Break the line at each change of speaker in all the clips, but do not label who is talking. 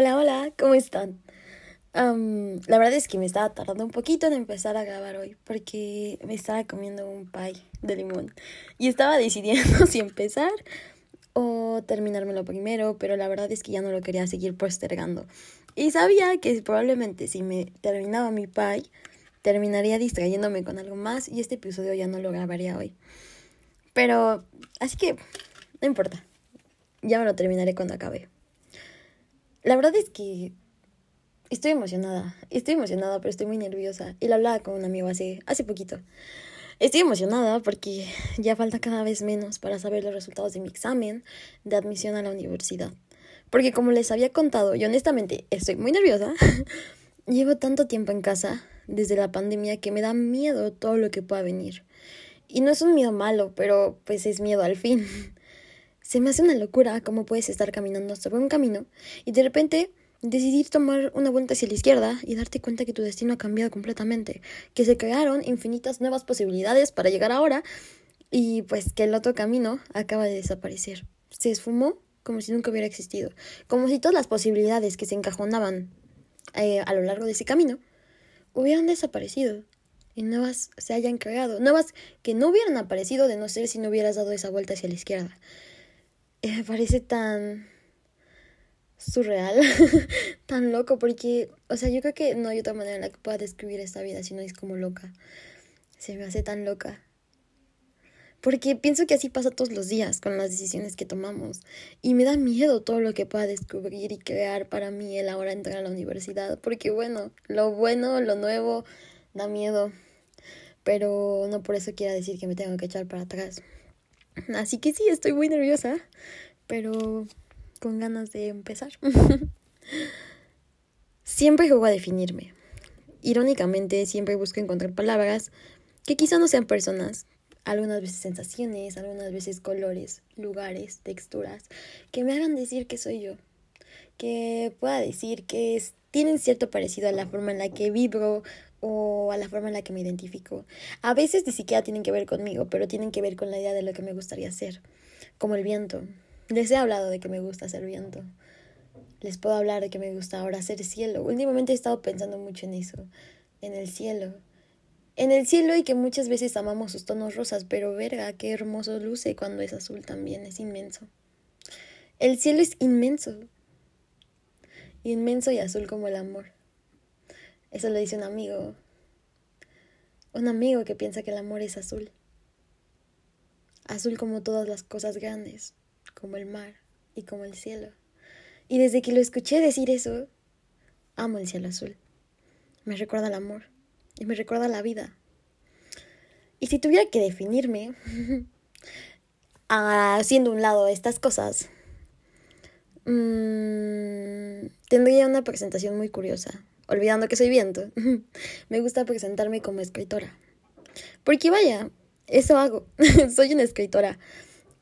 Hola, hola, ¿cómo están? la verdad es que me estaba tardando un poquito en empezar a grabar hoy porque me estaba comiendo un pie de limón y estaba decidiendo si empezar o terminármelo primero, pero la verdad es que ya no lo quería seguir postergando. Y sabía que probablemente si me terminaba mi pie, terminaría distrayéndome con algo más y este episodio ya no lo grabaría hoy. Pero, así que, no importa, ya me lo terminaré cuando acabe. La verdad es que estoy emocionada. Estoy emocionada, pero estoy muy nerviosa. Y lo hablaba con un amigo hace, hace poquito. Estoy emocionada porque ya falta cada vez menos para saber los resultados de mi examen de admisión a la universidad. Porque como les había contado, y honestamente estoy muy nerviosa. Llevo tanto tiempo en casa desde la pandemia que me da miedo todo lo que pueda venir. Y no es un miedo malo, pero pues es miedo al fin. Se me hace una locura cómo puedes estar caminando sobre un camino y de repente decidir tomar una vuelta hacia la izquierda y darte cuenta que tu destino ha cambiado completamente, que se crearon infinitas nuevas posibilidades para llegar ahora y pues que el otro camino acaba de desaparecer. Se esfumó como si nunca hubiera existido, como si todas las posibilidades que se encajonaban eh, a lo largo de ese camino hubieran desaparecido y nuevas se hayan creado, nuevas que no hubieran aparecido de no ser si no hubieras dado esa vuelta hacia la izquierda. Eh, me parece tan surreal, tan loco, porque, o sea, yo creo que no hay otra manera en la que pueda describir esta vida si no es como loca. Se me hace tan loca. Porque pienso que así pasa todos los días con las decisiones que tomamos. Y me da miedo todo lo que pueda descubrir y crear para mí el ahora entrar a la universidad. Porque bueno, lo bueno, lo nuevo, da miedo. Pero no por eso quiera decir que me tengo que echar para atrás. Así que sí, estoy muy nerviosa, pero con ganas de empezar. siempre juego a definirme. Irónicamente, siempre busco encontrar palabras que quizá no sean personas, algunas veces sensaciones, algunas veces colores, lugares, texturas, que me hagan decir que soy yo, que pueda decir que tienen cierto parecido a la forma en la que vibro o a la forma en la que me identifico. A veces ni siquiera tienen que ver conmigo, pero tienen que ver con la idea de lo que me gustaría ser, como el viento. Les he hablado de que me gusta ser viento. Les puedo hablar de que me gusta ahora ser cielo. Últimamente he estado pensando mucho en eso, en el cielo. En el cielo y que muchas veces amamos sus tonos rosas, pero verga, qué hermoso luce cuando es azul también, es inmenso. El cielo es inmenso. Inmenso y azul como el amor. Eso lo dice un amigo. Un amigo que piensa que el amor es azul. Azul como todas las cosas grandes, como el mar y como el cielo. Y desde que lo escuché decir eso, amo el cielo azul. Me recuerda el amor y me recuerda la vida. Y si tuviera que definirme, haciendo un lado estas cosas, mmm, tendría una presentación muy curiosa olvidando que soy viento, me gusta presentarme como escritora. Porque vaya, eso hago. soy una escritora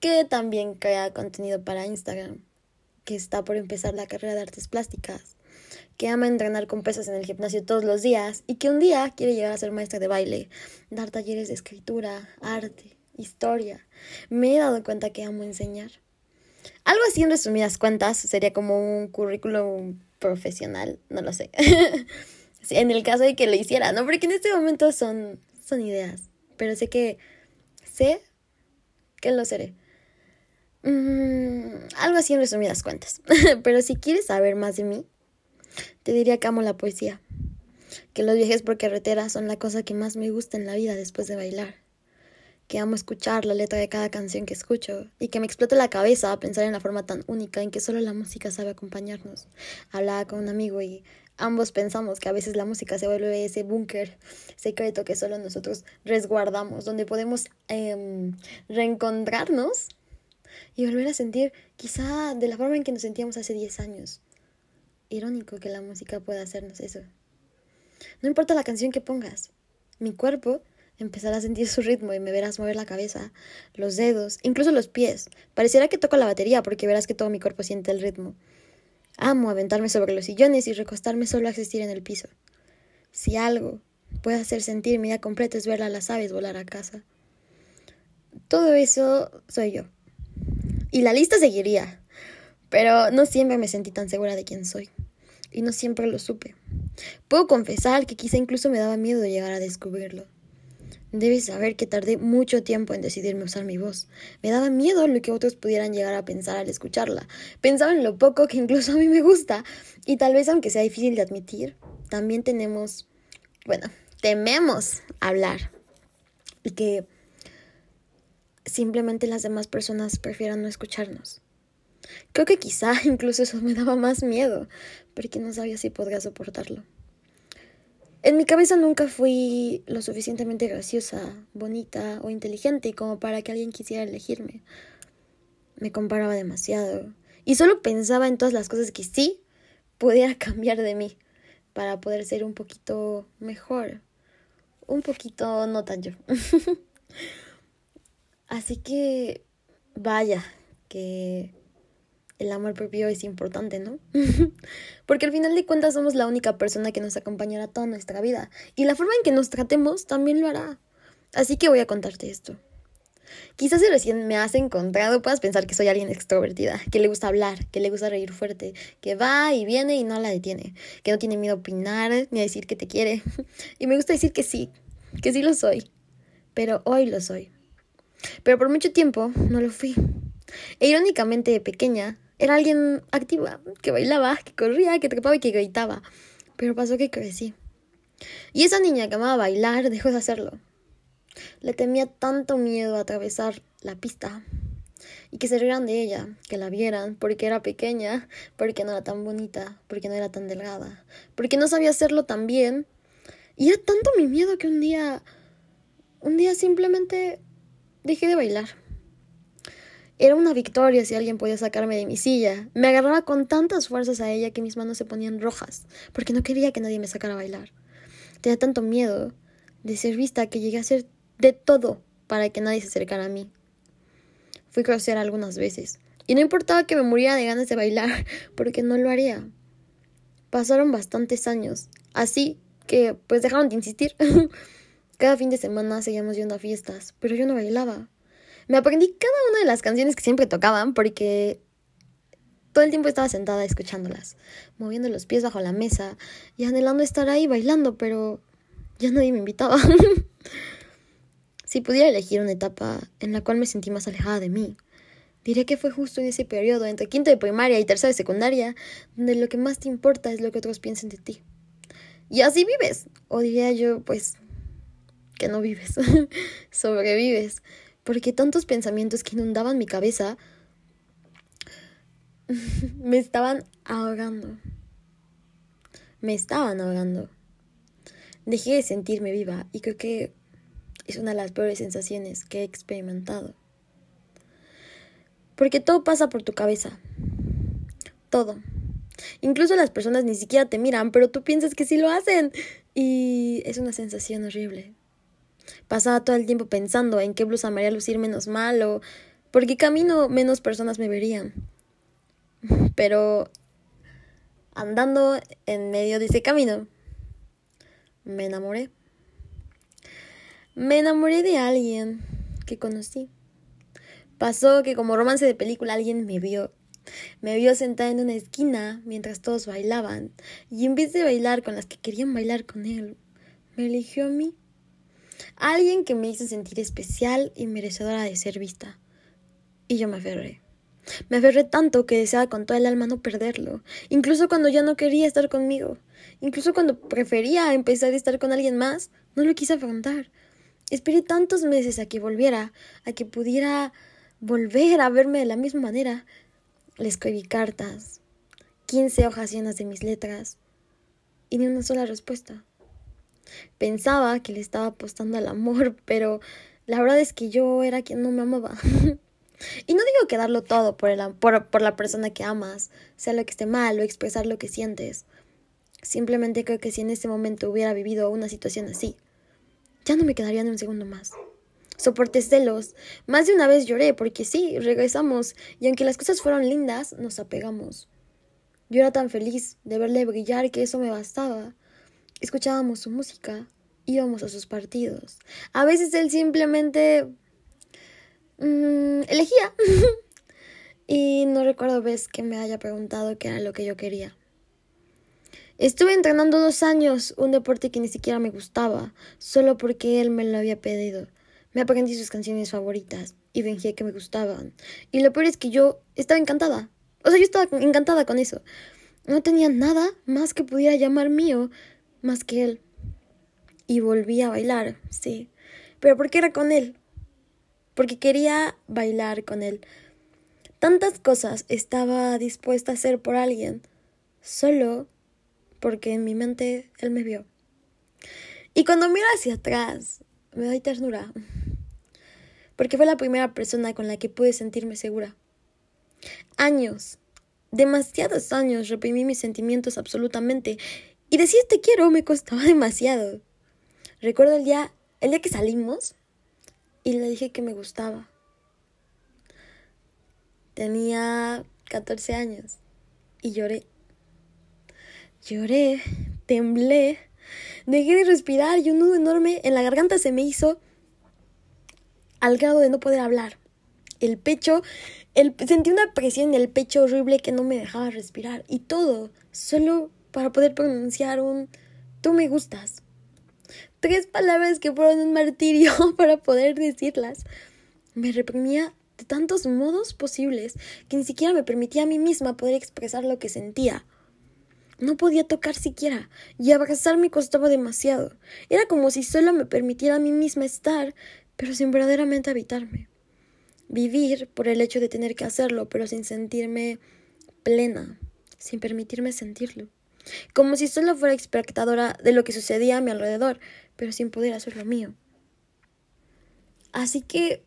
que también crea contenido para Instagram, que está por empezar la carrera de artes plásticas, que ama entrenar con pesas en el gimnasio todos los días y que un día quiere llegar a ser maestra de baile, dar talleres de escritura, arte, historia. Me he dado cuenta que amo enseñar. Algo así en resumidas cuentas sería como un currículum profesional, no lo sé. en el caso de que lo hiciera, ¿no? Porque en este momento son, son ideas, pero sé que, sé que lo seré. Mm, algo así en resumidas cuentas. pero si quieres saber más de mí, te diría que amo la poesía, que los viajes por carretera son la cosa que más me gusta en la vida después de bailar que amo escuchar la letra de cada canción que escucho y que me explote la cabeza pensar en la forma tan única en que solo la música sabe acompañarnos. Hablaba con un amigo y ambos pensamos que a veces la música se vuelve ese búnker secreto que solo nosotros resguardamos, donde podemos em, reencontrarnos y volver a sentir quizá de la forma en que nos sentíamos hace 10 años. Irónico que la música pueda hacernos eso. No importa la canción que pongas, mi cuerpo Empezarás a sentir su ritmo y me verás mover la cabeza, los dedos, incluso los pies. Pareciera que toco la batería porque verás que todo mi cuerpo siente el ritmo. Amo aventarme sobre los sillones y recostarme solo a existir en el piso. Si algo puede hacer sentir mi vida completa es ver a las aves volar a casa. Todo eso soy yo. Y la lista seguiría, pero no siempre me sentí tan segura de quién soy. y no siempre lo supe. Puedo confesar que quizá incluso me daba miedo llegar a descubrirlo. Debes saber que tardé mucho tiempo en decidirme usar mi voz. Me daba miedo lo que otros pudieran llegar a pensar al escucharla. Pensaba en lo poco que incluso a mí me gusta. Y tal vez aunque sea difícil de admitir, también tenemos, bueno, tememos hablar. Y que simplemente las demás personas prefieran no escucharnos. Creo que quizá incluso eso me daba más miedo, porque no sabía si podría soportarlo. En mi cabeza nunca fui lo suficientemente graciosa, bonita o inteligente como para que alguien quisiera elegirme. Me comparaba demasiado y solo pensaba en todas las cosas que sí pudiera cambiar de mí para poder ser un poquito mejor, un poquito no tan yo. Así que vaya, que el amor propio es importante, ¿no? Porque al final de cuentas somos la única persona que nos acompañará toda nuestra vida. Y la forma en que nos tratemos también lo hará. Así que voy a contarte esto. Quizás si recién me has encontrado puedas pensar que soy alguien extrovertida, que le gusta hablar, que le gusta reír fuerte, que va y viene y no la detiene, que no tiene miedo a opinar ni a decir que te quiere. Y me gusta decir que sí, que sí lo soy. Pero hoy lo soy. Pero por mucho tiempo no lo fui. E irónicamente de pequeña era alguien activa, que bailaba, que corría, que trepaba y que gritaba. Pero pasó que crecí. Y esa niña que amaba bailar dejó de hacerlo. Le temía tanto miedo a atravesar la pista y que se rieran de ella, que la vieran porque era pequeña, porque no era tan bonita, porque no era tan delgada, porque no sabía hacerlo tan bien. Y era tanto mi miedo que un día, un día simplemente dejé de bailar. Era una victoria si alguien podía sacarme de mi silla. Me agarraba con tantas fuerzas a ella que mis manos se ponían rojas, porque no quería que nadie me sacara a bailar. Tenía tanto miedo de ser vista que llegué a hacer de todo para que nadie se acercara a mí. Fui grosera algunas veces, y no importaba que me muriera de ganas de bailar, porque no lo haría. Pasaron bastantes años, así que pues dejaron de insistir. Cada fin de semana seguíamos yendo a fiestas, pero yo no bailaba. Me aprendí cada una de las canciones que siempre tocaban porque todo el tiempo estaba sentada escuchándolas, moviendo los pies bajo la mesa y anhelando estar ahí bailando, pero ya nadie me invitaba. si pudiera elegir una etapa en la cual me sentí más alejada de mí, diré que fue justo en ese periodo entre quinto de primaria y tercera de secundaria, donde lo que más te importa es lo que otros piensen de ti. Y así vives, o diría yo, pues, que no vives, sobrevives porque tantos pensamientos que inundaban mi cabeza me estaban ahogando. Me estaban ahogando. Dejé de sentirme viva y creo que es una de las peores sensaciones que he experimentado. Porque todo pasa por tu cabeza. Todo. Incluso las personas ni siquiera te miran, pero tú piensas que sí lo hacen. Y es una sensación horrible. Pasaba todo el tiempo pensando en qué blusa me haría lucir menos mal o por qué camino menos personas me verían. Pero andando en medio de ese camino, me enamoré. Me enamoré de alguien que conocí. Pasó que como romance de película alguien me vio. Me vio sentada en una esquina mientras todos bailaban y en vez de bailar con las que querían bailar con él, me eligió a mí. Alguien que me hizo sentir especial y merecedora de ser vista. Y yo me aferré. Me aferré tanto que deseaba con toda el alma no perderlo, incluso cuando ya no quería estar conmigo, incluso cuando prefería empezar a estar con alguien más, no lo quise afrontar. Esperé tantos meses a que volviera, a que pudiera volver a verme de la misma manera. Le escribí cartas, quince hojas llenas de mis letras, y ni una sola respuesta. Pensaba que le estaba apostando al amor, pero la verdad es que yo era quien no me amaba. y no digo que darlo todo por, el, por, por la persona que amas, sea lo que esté mal o expresar lo que sientes. Simplemente creo que si en ese momento hubiera vivido una situación así, ya no me quedaría ni un segundo más. Soporté celos. Más de una vez lloré porque sí, regresamos y aunque las cosas fueron lindas, nos apegamos. Yo era tan feliz de verle brillar que eso me bastaba. Escuchábamos su música, íbamos a sus partidos. A veces él simplemente mm, elegía. y no recuerdo vez que me haya preguntado qué era lo que yo quería. Estuve entrenando dos años un deporte que ni siquiera me gustaba, solo porque él me lo había pedido. Me aprendí sus canciones favoritas y fingí que me gustaban. Y lo peor es que yo estaba encantada. O sea, yo estaba encantada con eso. No tenía nada más que pudiera llamar mío, más que él. Y volví a bailar, sí. Pero porque era con él. Porque quería bailar con él. Tantas cosas estaba dispuesta a hacer por alguien, solo porque en mi mente él me vio. Y cuando miro hacia atrás, me doy ternura, porque fue la primera persona con la que pude sentirme segura. Años, demasiados años reprimí mis sentimientos absolutamente, y decir te quiero me costaba demasiado. Recuerdo el día, el día que salimos y le dije que me gustaba. Tenía 14 años y lloré. Lloré, temblé, dejé de respirar y un nudo enorme en la garganta se me hizo al grado de no poder hablar. El pecho, el, sentí una presión en el pecho horrible que no me dejaba respirar y todo solo para poder pronunciar un tú me gustas. Tres palabras que fueron un martirio para poder decirlas. Me reprimía de tantos modos posibles que ni siquiera me permitía a mí misma poder expresar lo que sentía. No podía tocar siquiera, y abrazarme costaba demasiado. Era como si solo me permitiera a mí misma estar, pero sin verdaderamente habitarme. Vivir por el hecho de tener que hacerlo, pero sin sentirme plena, sin permitirme sentirlo. Como si solo fuera espectadora de lo que sucedía a mi alrededor, pero sin poder hacerlo mío. Así que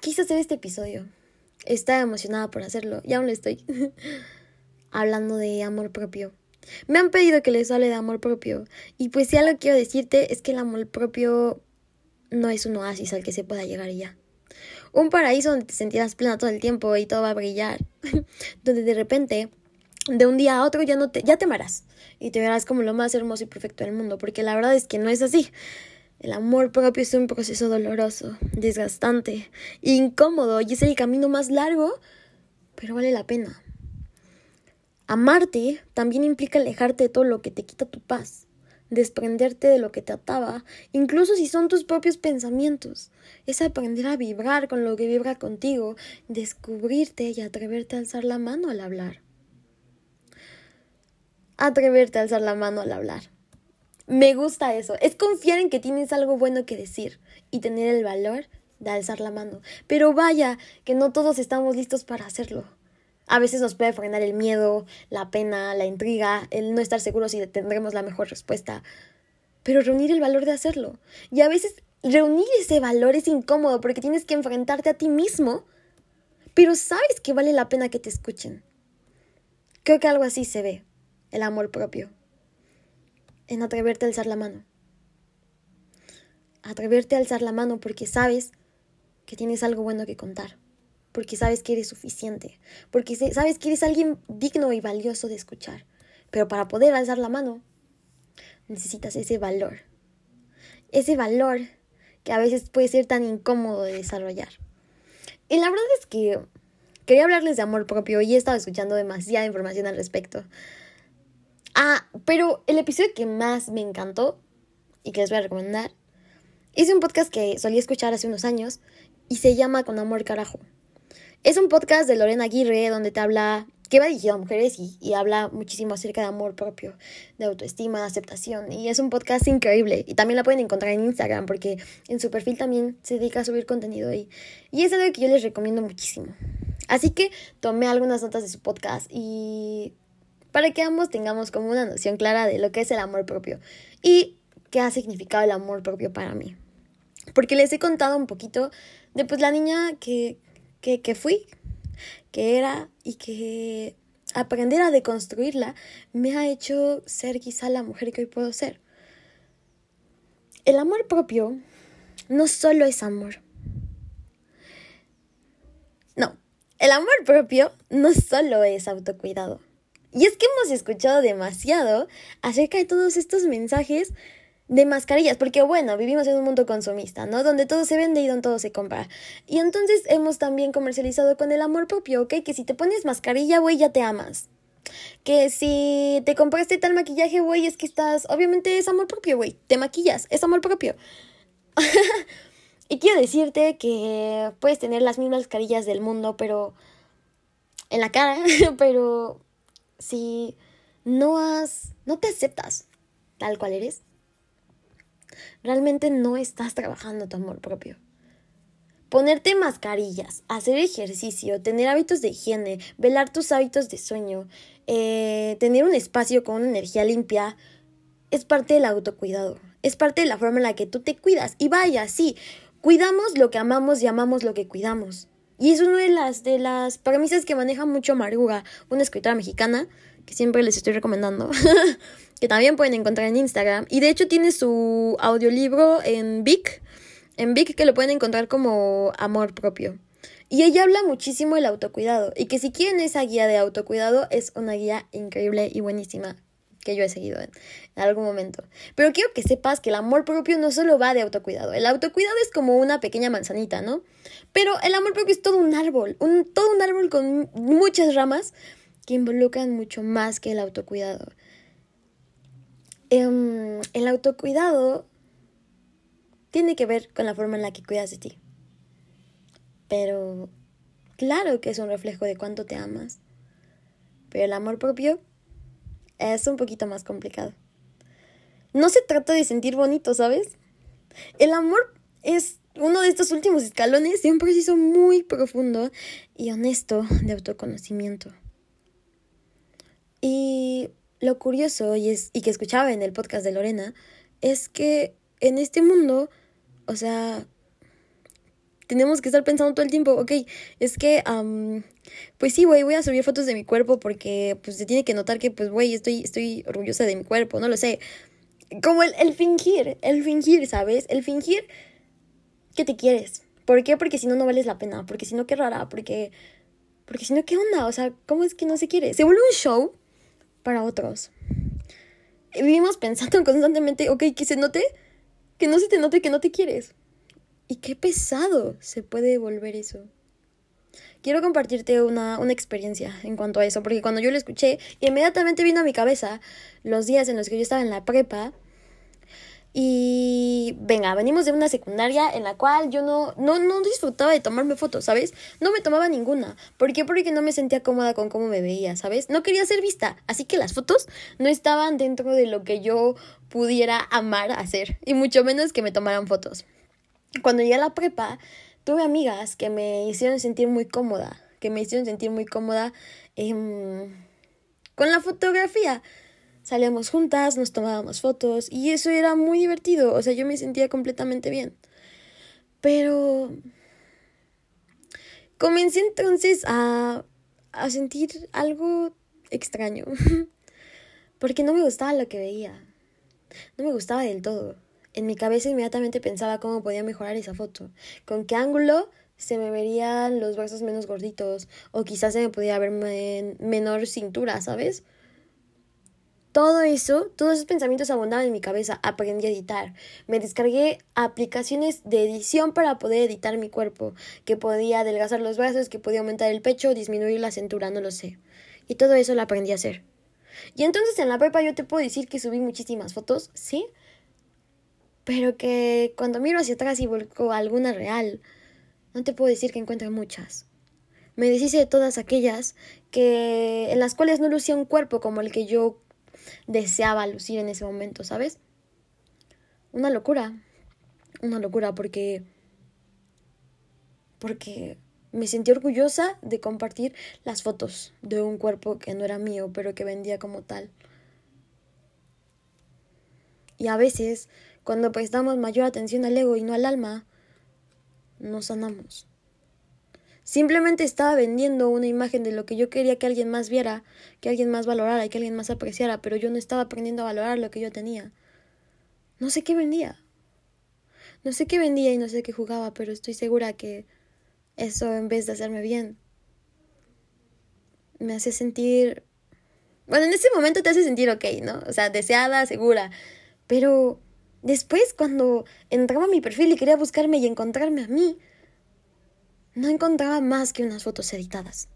quise hacer este episodio. Estaba emocionada por hacerlo y aún lo estoy. hablando de amor propio. Me han pedido que les hable de amor propio. Y pues si algo quiero decirte es que el amor propio no es un oasis al que se pueda llegar ya. Un paraíso donde te sentirás plena todo el tiempo y todo va a brillar. donde de repente, de un día a otro ya no te, ya te amarás. Y te verás como lo más hermoso y perfecto del mundo. Porque la verdad es que no es así. El amor propio es un proceso doloroso, desgastante, incómodo y es el camino más largo, pero vale la pena. Amarte también implica alejarte de todo lo que te quita tu paz, desprenderte de lo que te ataba, incluso si son tus propios pensamientos. Es aprender a vibrar con lo que vibra contigo, descubrirte y atreverte a alzar la mano al hablar. Atreverte a alzar la mano al hablar. Me gusta eso. Es confiar en que tienes algo bueno que decir y tener el valor de alzar la mano. Pero vaya, que no todos estamos listos para hacerlo. A veces nos puede frenar el miedo, la pena, la intriga, el no estar seguro si tendremos la mejor respuesta. Pero reunir el valor de hacerlo. Y a veces reunir ese valor es incómodo porque tienes que enfrentarte a ti mismo, pero sabes que vale la pena que te escuchen. Creo que algo así se ve, el amor propio. En atreverte a alzar la mano. Atreverte a alzar la mano porque sabes que tienes algo bueno que contar porque sabes que eres suficiente, porque sabes que eres alguien digno y valioso de escuchar. Pero para poder alzar la mano, necesitas ese valor. Ese valor que a veces puede ser tan incómodo de desarrollar. Y la verdad es que quería hablarles de amor propio y he estado escuchando demasiada información al respecto. Ah, pero el episodio que más me encantó y que les voy a recomendar, hice un podcast que solía escuchar hace unos años y se llama Con Amor Carajo. Es un podcast de Lorena Aguirre donde te habla, que va dirigido a mujeres y, habla muchísimo acerca de amor propio, de autoestima, aceptación. Y es un podcast increíble. Y también la pueden encontrar en Instagram porque en su perfil también se dedica a subir contenido ahí. Y es algo que yo les recomiendo muchísimo. Así que tomé algunas notas de su podcast y para que ambos tengamos como una noción clara de lo que es el amor propio y qué ha significado el amor propio para mí. Porque les he contado un poquito de pues la niña que, que, fui, que era y que aprender a deconstruirla me ha hecho ser quizá la mujer que hoy puedo ser. El amor propio no solo es amor. No, el amor propio no solo es autocuidado. Y es que hemos escuchado demasiado acerca de todos estos mensajes de mascarillas, porque bueno, vivimos en un mundo consumista, ¿no? Donde todo se vende y donde todo se compra. Y entonces hemos también comercializado con el amor propio, ¿ok? Que si te pones mascarilla, güey, ya te amas. Que si te compraste tal maquillaje, güey, es que estás. Obviamente es amor propio, güey. Te maquillas, es amor propio. y quiero decirte que puedes tener las mismas carillas del mundo, pero. en la cara, pero. Si no has. no te aceptas tal cual eres, realmente no estás trabajando tu amor propio. Ponerte mascarillas, hacer ejercicio, tener hábitos de higiene, velar tus hábitos de sueño, eh, tener un espacio con una energía limpia, es parte del autocuidado. Es parte de la forma en la que tú te cuidas. Y vaya, sí, cuidamos lo que amamos y amamos lo que cuidamos. Y es una de las, de las premisas que maneja mucho Maruga, una escritora mexicana, que siempre les estoy recomendando, que también pueden encontrar en Instagram. Y de hecho tiene su audiolibro en Vic, en Vic que lo pueden encontrar como Amor propio. Y ella habla muchísimo del autocuidado y que si quieren esa guía de autocuidado es una guía increíble y buenísima que yo he seguido en, algún momento. Pero quiero que sepas que el amor propio no solo va de autocuidado. El autocuidado es como una pequeña manzanita, ¿no? Pero el amor propio es todo un árbol, un, todo un árbol con muchas ramas que involucran mucho más que el autocuidado. Em, el autocuidado tiene que ver con la forma en la que cuidas de ti. Pero claro que es un reflejo de cuánto te amas. Pero el amor propio es un poquito más complicado. No se trata de sentir bonito, ¿sabes? El amor es uno de estos últimos escalones de un proceso muy profundo y honesto de autoconocimiento. Y lo curioso y, es, y que escuchaba en el podcast de Lorena es que en este mundo, o sea, tenemos que estar pensando todo el tiempo, ok, es que, pues sí, güey, voy a subir fotos de mi cuerpo porque, pues, se tiene que notar que, pues, güey, estoy, estoy orgullosa de mi cuerpo, no lo sé. Como el, el fingir, el fingir, ¿sabes? El fingir que te quieres. ¿Por qué? Porque si no, no vales la pena, porque si no, qué rara, porque, porque si no, ¿qué onda? O sea, ¿cómo es que no se quiere? Se vuelve un show para otros. Y vivimos pensando constantemente, ok, que se note, que no se te note que no te quieres. Y qué pesado se puede volver eso. Quiero compartirte una, una experiencia en cuanto a eso, porque cuando yo lo escuché, inmediatamente vino a mi cabeza los días en los que yo estaba en la prepa y venga, venimos de una secundaria en la cual yo no, no, no disfrutaba de tomarme fotos, ¿sabes? No me tomaba ninguna. ¿Por qué? Porque no me sentía cómoda con cómo me veía, ¿sabes? No quería ser vista. Así que las fotos no estaban dentro de lo que yo pudiera amar hacer. Y mucho menos que me tomaran fotos. Cuando llegué a la prepa, tuve amigas que me hicieron sentir muy cómoda. Que me hicieron sentir muy cómoda con la fotografía salíamos juntas, nos tomábamos fotos y eso era muy divertido, o sea, yo me sentía completamente bien. Pero comencé entonces a, a sentir algo extraño, porque no me gustaba lo que veía, no me gustaba del todo. En mi cabeza inmediatamente pensaba cómo podía mejorar esa foto, con qué ángulo se me verían los brazos menos gorditos o quizás se me podía ver menor cintura, ¿sabes? Todo eso, todos esos pensamientos abundaban en mi cabeza. Aprendí a editar. Me descargué aplicaciones de edición para poder editar mi cuerpo, que podía adelgazar los brazos, que podía aumentar el pecho, disminuir la cintura, no lo sé. Y todo eso lo aprendí a hacer. Y entonces en la prepa yo te puedo decir que subí muchísimas fotos, sí, pero que cuando miro hacia atrás y volco alguna real, no te puedo decir que encuentro muchas. Me deshice de todas aquellas que en las cuales no lucía un cuerpo como el que yo deseaba lucir en ese momento, ¿sabes? Una locura, una locura porque porque me sentí orgullosa de compartir las fotos de un cuerpo que no era mío, pero que vendía como tal. Y a veces, cuando prestamos mayor atención al ego y no al alma, nos sanamos. Simplemente estaba vendiendo una imagen de lo que yo quería que alguien más viera, que alguien más valorara y que alguien más apreciara, pero yo no estaba aprendiendo a valorar lo que yo tenía. No sé qué vendía. No sé qué vendía y no sé qué jugaba, pero estoy segura que eso en vez de hacerme bien, me hace sentir... Bueno, en ese momento te hace sentir ok, ¿no? O sea, deseada, segura. Pero después, cuando entraba a mi perfil y quería buscarme y encontrarme a mí, no encontraba más que unas fotos editadas.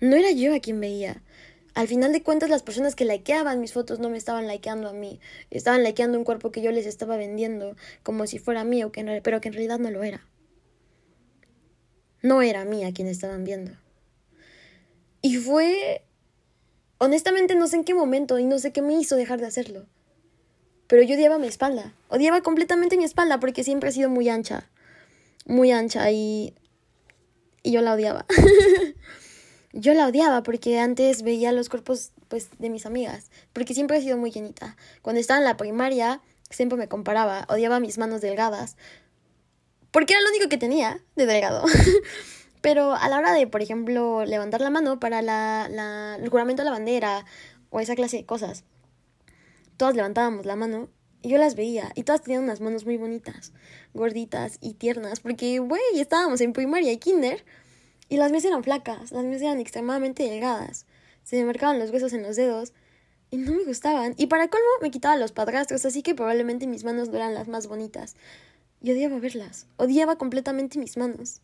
No era yo a quien veía. Al final de cuentas, las personas que likeaban mis fotos no me estaban likeando a mí. Estaban likeando un cuerpo que yo les estaba vendiendo como si fuera mío, pero que en realidad no lo era. No era mía quien estaban viendo. Y fue... Honestamente no sé en qué momento y no sé qué me hizo dejar de hacerlo. Pero yo odiaba mi espalda. Odiaba completamente mi espalda porque siempre ha sido muy ancha. Muy ancha y... Y yo la odiaba. yo la odiaba porque antes veía los cuerpos pues de mis amigas, porque siempre he sido muy llenita. Cuando estaba en la primaria siempre me comparaba, odiaba mis manos delgadas, porque era lo único que tenía de delgado. Pero a la hora de, por ejemplo, levantar la mano para la, la, el juramento de la bandera o esa clase de cosas, todas levantábamos la mano y yo las veía y todas tenían unas manos muy bonitas, gorditas y tiernas, porque, güey, estábamos en primaria y kinder y las mías eran flacas, las mías eran extremadamente delgadas. Se me marcaban los huesos en los dedos y no me gustaban. Y para colmo me quitaba los padrastros, así que probablemente mis manos no eran las más bonitas. Y odiaba verlas, odiaba completamente mis manos.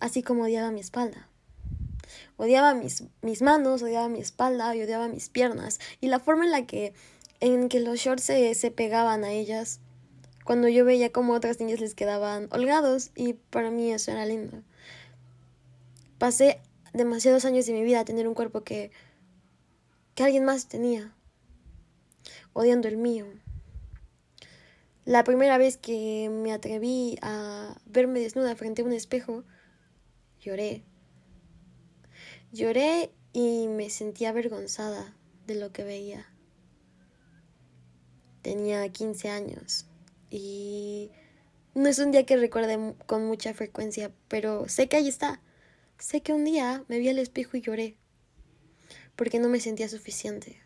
Así como odiaba mi espalda. Odiaba mis, mis manos, odiaba mi espalda y odiaba mis piernas. Y la forma en la que, en que los shorts se, se pegaban a ellas. Cuando yo veía cómo otras niñas les quedaban holgados. Y para mí eso era lindo. Pasé demasiados años de mi vida a tener un cuerpo que, que alguien más tenía, odiando el mío. La primera vez que me atreví a verme desnuda frente a un espejo, lloré. Lloré y me sentí avergonzada de lo que veía. Tenía 15 años y no es un día que recuerde con mucha frecuencia, pero sé que ahí está. Sé que un día me vi al espejo y lloré, porque no me sentía suficiente.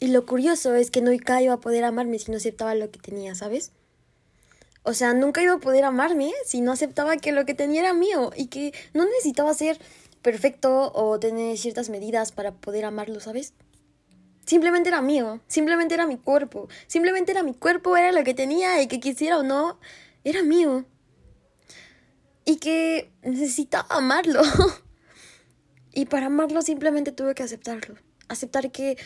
Y lo curioso es que nunca iba a poder amarme si no aceptaba lo que tenía, ¿sabes? O sea, nunca iba a poder amarme si no aceptaba que lo que tenía era mío y que no necesitaba ser perfecto o tener ciertas medidas para poder amarlo, ¿sabes? Simplemente era mío, simplemente era mi cuerpo, simplemente era mi cuerpo, era lo que tenía y que quisiera o no, era mío y que necesitaba amarlo. y para amarlo simplemente tuve que aceptarlo. Aceptar que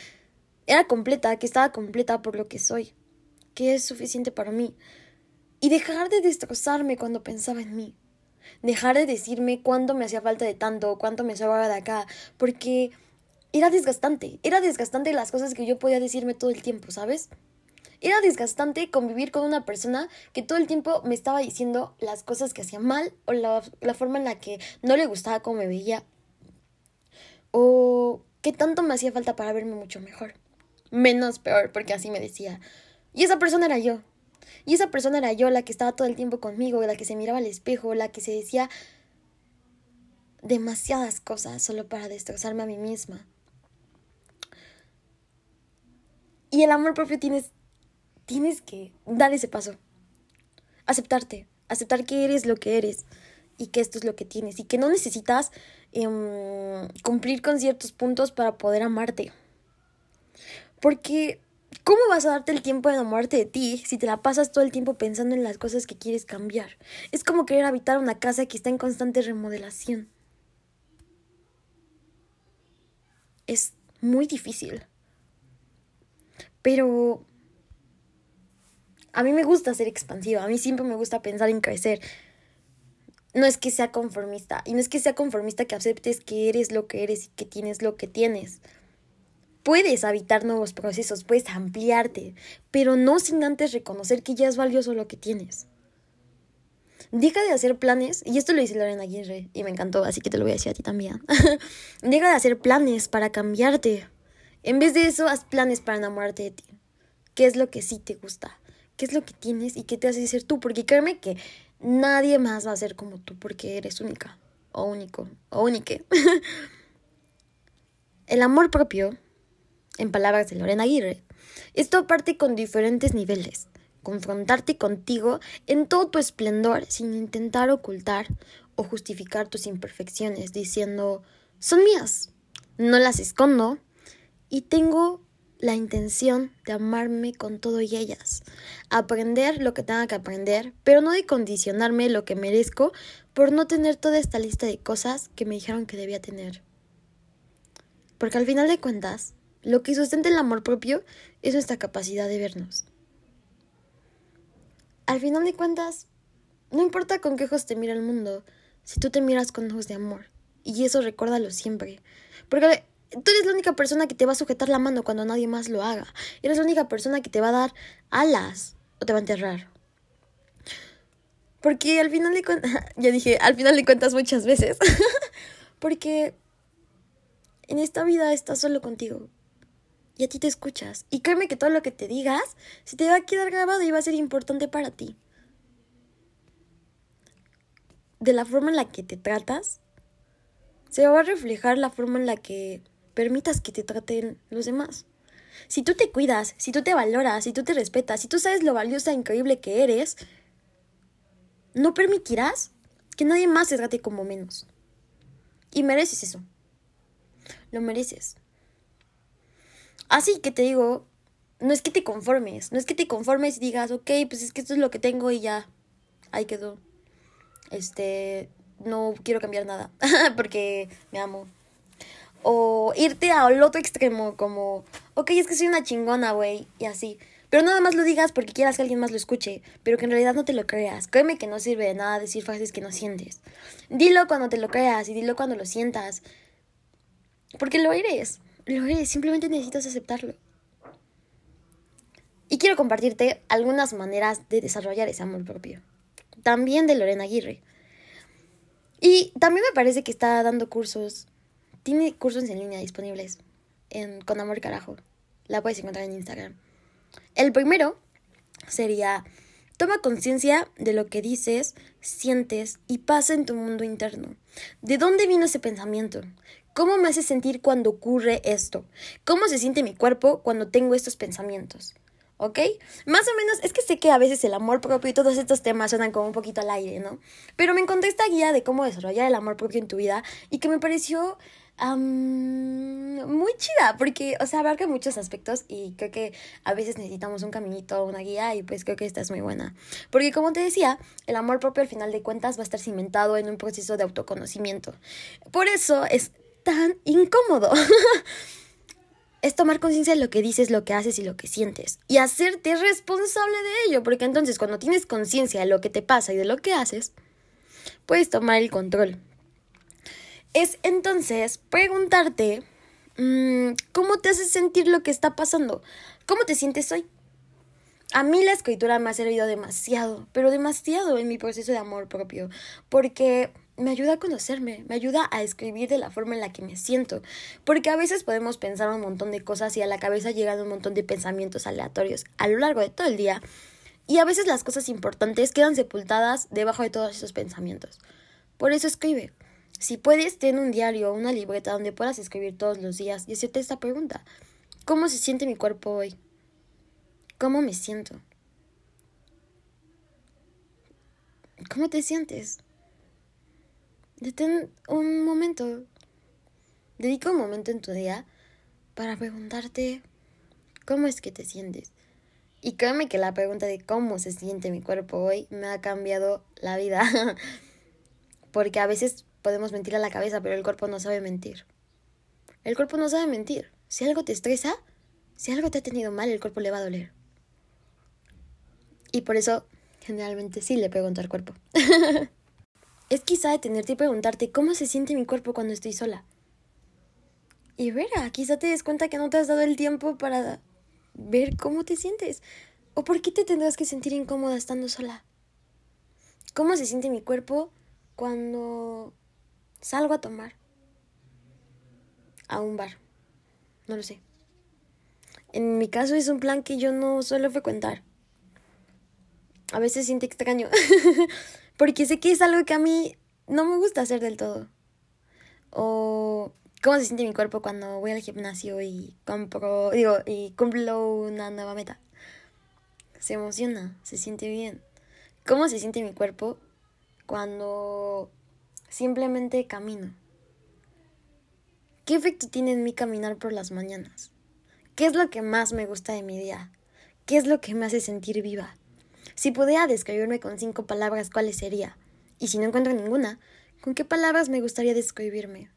era completa, que estaba completa por lo que soy, que es suficiente para mí. Y dejar de destrozarme cuando pensaba en mí. Dejar de decirme cuánto me hacía falta de tanto, cuánto me sobraba de acá, porque era desgastante. Era desgastante las cosas que yo podía decirme todo el tiempo, ¿sabes? Era desgastante convivir con una persona que todo el tiempo me estaba diciendo las cosas que hacía mal o la, forma en la que no le gustaba cómo me veía o qué tanto me hacía falta para verme mucho mejor. Menos peor, porque así me decía. Y esa persona era yo. Y esa persona era yo, la que estaba todo el tiempo conmigo, la que se miraba al espejo, la que se decía demasiadas cosas solo para destrozarme a mí misma. Y el amor propio tienes tienes que dar ese paso. Aceptarte, aceptar que eres lo que eres y que esto es lo que tienes y que no necesitas em, cumplir con ciertos puntos para poder amarte. Porque, ¿cómo vas a darte el tiempo de enamorarte de ti si te la pasas todo el tiempo pensando en las cosas que quieres cambiar? Es como querer habitar una casa que está en constante remodelación. Es muy difícil. Pero a mí me gusta ser expansiva, a mí siempre me gusta pensar en crecer. No es que sea conformista, y no es que sea conformista que aceptes que eres lo que eres y que tienes lo que tienes. Puedes habitar nuevos procesos, puedes ampliarte, pero no sin antes reconocer que ya es valioso lo que tienes. Deja de hacer planes, y esto lo dice Lorena Aguirre, y me encantó, así que te lo voy a decir a ti también. Deja de hacer planes para cambiarte. En vez de eso, haz planes para enamorarte de ti. ¿Qué es lo que sí te gusta? qué es lo que tienes y qué te hace ser tú, porque créeme que nadie más va a ser como tú porque eres única o único o únique. El amor propio, en palabras de Lorena Aguirre, esto parte con diferentes niveles. Confrontarte contigo en todo tu esplendor sin intentar ocultar o justificar tus imperfecciones, diciendo, son mías, no las escondo y tengo la intención de amarme con todo y ellas, aprender lo que tenga que aprender, pero no de condicionarme lo que merezco por no tener toda esta lista de cosas que me dijeron que debía tener. Porque al final de cuentas, lo que sustenta el amor propio es nuestra capacidad de vernos. Al final de cuentas, no importa con qué ojos te mira el mundo, si tú te miras con ojos de amor. Y eso recuérdalo siempre. Porque tú eres la única persona que te va a sujetar la mano cuando nadie más lo haga. Eres la única persona que te va a dar alas o te va a enterrar. Porque al final de cuentas, ya dije, al final de cuentas muchas veces. Porque en esta vida estás solo contigo. Y a ti te escuchas. Y créeme que todo lo que te digas, se te va a quedar grabado y va a ser importante para ti. De la forma en la que te tratas, se va a reflejar la forma en la que permitas que te traten los demás. Si tú te cuidas, si tú te valoras, si tú te respetas, si tú sabes lo valiosa e increíble que eres, no permitirás que nadie más se trate como menos. Y mereces eso. Lo mereces. Así que te digo, no es que te conformes, no es que te conformes y digas, ok, pues es que esto es lo que tengo y ya, ahí quedó. Este, no quiero cambiar nada, porque me amo. O irte al otro extremo, como, ok, es que soy una chingona, güey, y así. Pero nada más lo digas porque quieras que alguien más lo escuche, pero que en realidad no te lo creas. Créeme que no sirve de nada decir frases que no sientes. Dilo cuando te lo creas y dilo cuando lo sientas. Porque lo eres, lo eres, simplemente necesitas aceptarlo. Y quiero compartirte algunas maneras de desarrollar ese amor propio. También de Lorena Aguirre. Y también me parece que está dando cursos tiene cursos en línea disponibles en Con Amor Carajo. La puedes encontrar en Instagram. El primero sería, toma conciencia de lo que dices, sientes y pasa en tu mundo interno. ¿De dónde vino ese pensamiento? ¿Cómo me hace sentir cuando ocurre esto? ¿Cómo se siente mi cuerpo cuando tengo estos pensamientos? ¿ok? Más o menos, es que sé que a veces el amor propio y todos estos temas suenan como un poquito al aire, ¿no? Pero me encontré esta guía de cómo desarrollar el amor propio en tu vida y que me pareció muy chida, porque, o sea, abarca muchos aspectos y creo que a veces necesitamos un caminito, una guía y pues creo que esta es muy buena. Porque como te decía, el amor propio al final de cuentas va a estar cimentado en un proceso de autoconocimiento. Por eso es tan incómodo. es tomar conciencia de lo que dices, lo que haces y lo que sientes. Y hacerte responsable de ello, porque entonces cuando tienes conciencia de lo que te pasa y de lo que haces, puedes tomar el control es entonces preguntarte mm, cómo te hace sentir lo que está pasando, cómo te sientes hoy. A mí la escritura me ha servido demasiado, pero demasiado en mi proceso de amor propio, porque me ayuda a conocerme, me ayuda a escribir de la forma en la que me siento, porque a veces podemos pensar un montón de cosas y a la cabeza llegan un montón de pensamientos aleatorios a lo largo de todo el día, y a veces las cosas importantes quedan sepultadas debajo de todos esos pensamientos. Por eso escribe, si puedes, ten un diario o una libreta donde puedas escribir todos los días y hacerte esta pregunta. ¿Cómo se siente mi cuerpo hoy? ¿Cómo me siento? ¿Cómo te sientes? Detén un momento. Dedica un momento en tu día para preguntarte cómo es que te sientes. Y créeme que la pregunta de cómo se siente mi cuerpo hoy me ha cambiado la vida. Porque a veces podemos mentir a la cabeza, pero el cuerpo no sabe mentir. El cuerpo no sabe mentir. Si algo te estresa, si algo te ha tenido mal, el cuerpo le va a doler. Y por eso, generalmente sí le pregunto al cuerpo. es quizá detenerte y preguntarte cómo se siente mi cuerpo cuando estoy sola. Y verá, quizá te des cuenta que no te has dado el tiempo para ver cómo te sientes. ¿O por qué te tendrás que sentir incómoda estando sola? ¿Cómo se siente mi cuerpo cuando Salgo a tomar. A un bar. No lo sé. En mi caso es un plan que yo no suelo frecuentar. A veces siento extraño. Porque sé que es algo que a mí no me gusta hacer del todo. O cómo se siente mi cuerpo cuando voy al gimnasio y compro, digo, y cumplo una nueva meta. Se emociona, se siente bien. ¿Cómo se siente mi cuerpo cuando Simplemente camino. ¿Qué efecto tiene en mí caminar por las mañanas? ¿Qué es lo que más me gusta de mi día? ¿Qué es lo que me hace sentir viva? Si pudiera describirme con cinco palabras, ¿cuáles sería? Y si no encuentro ninguna, ¿con qué palabras me gustaría describirme?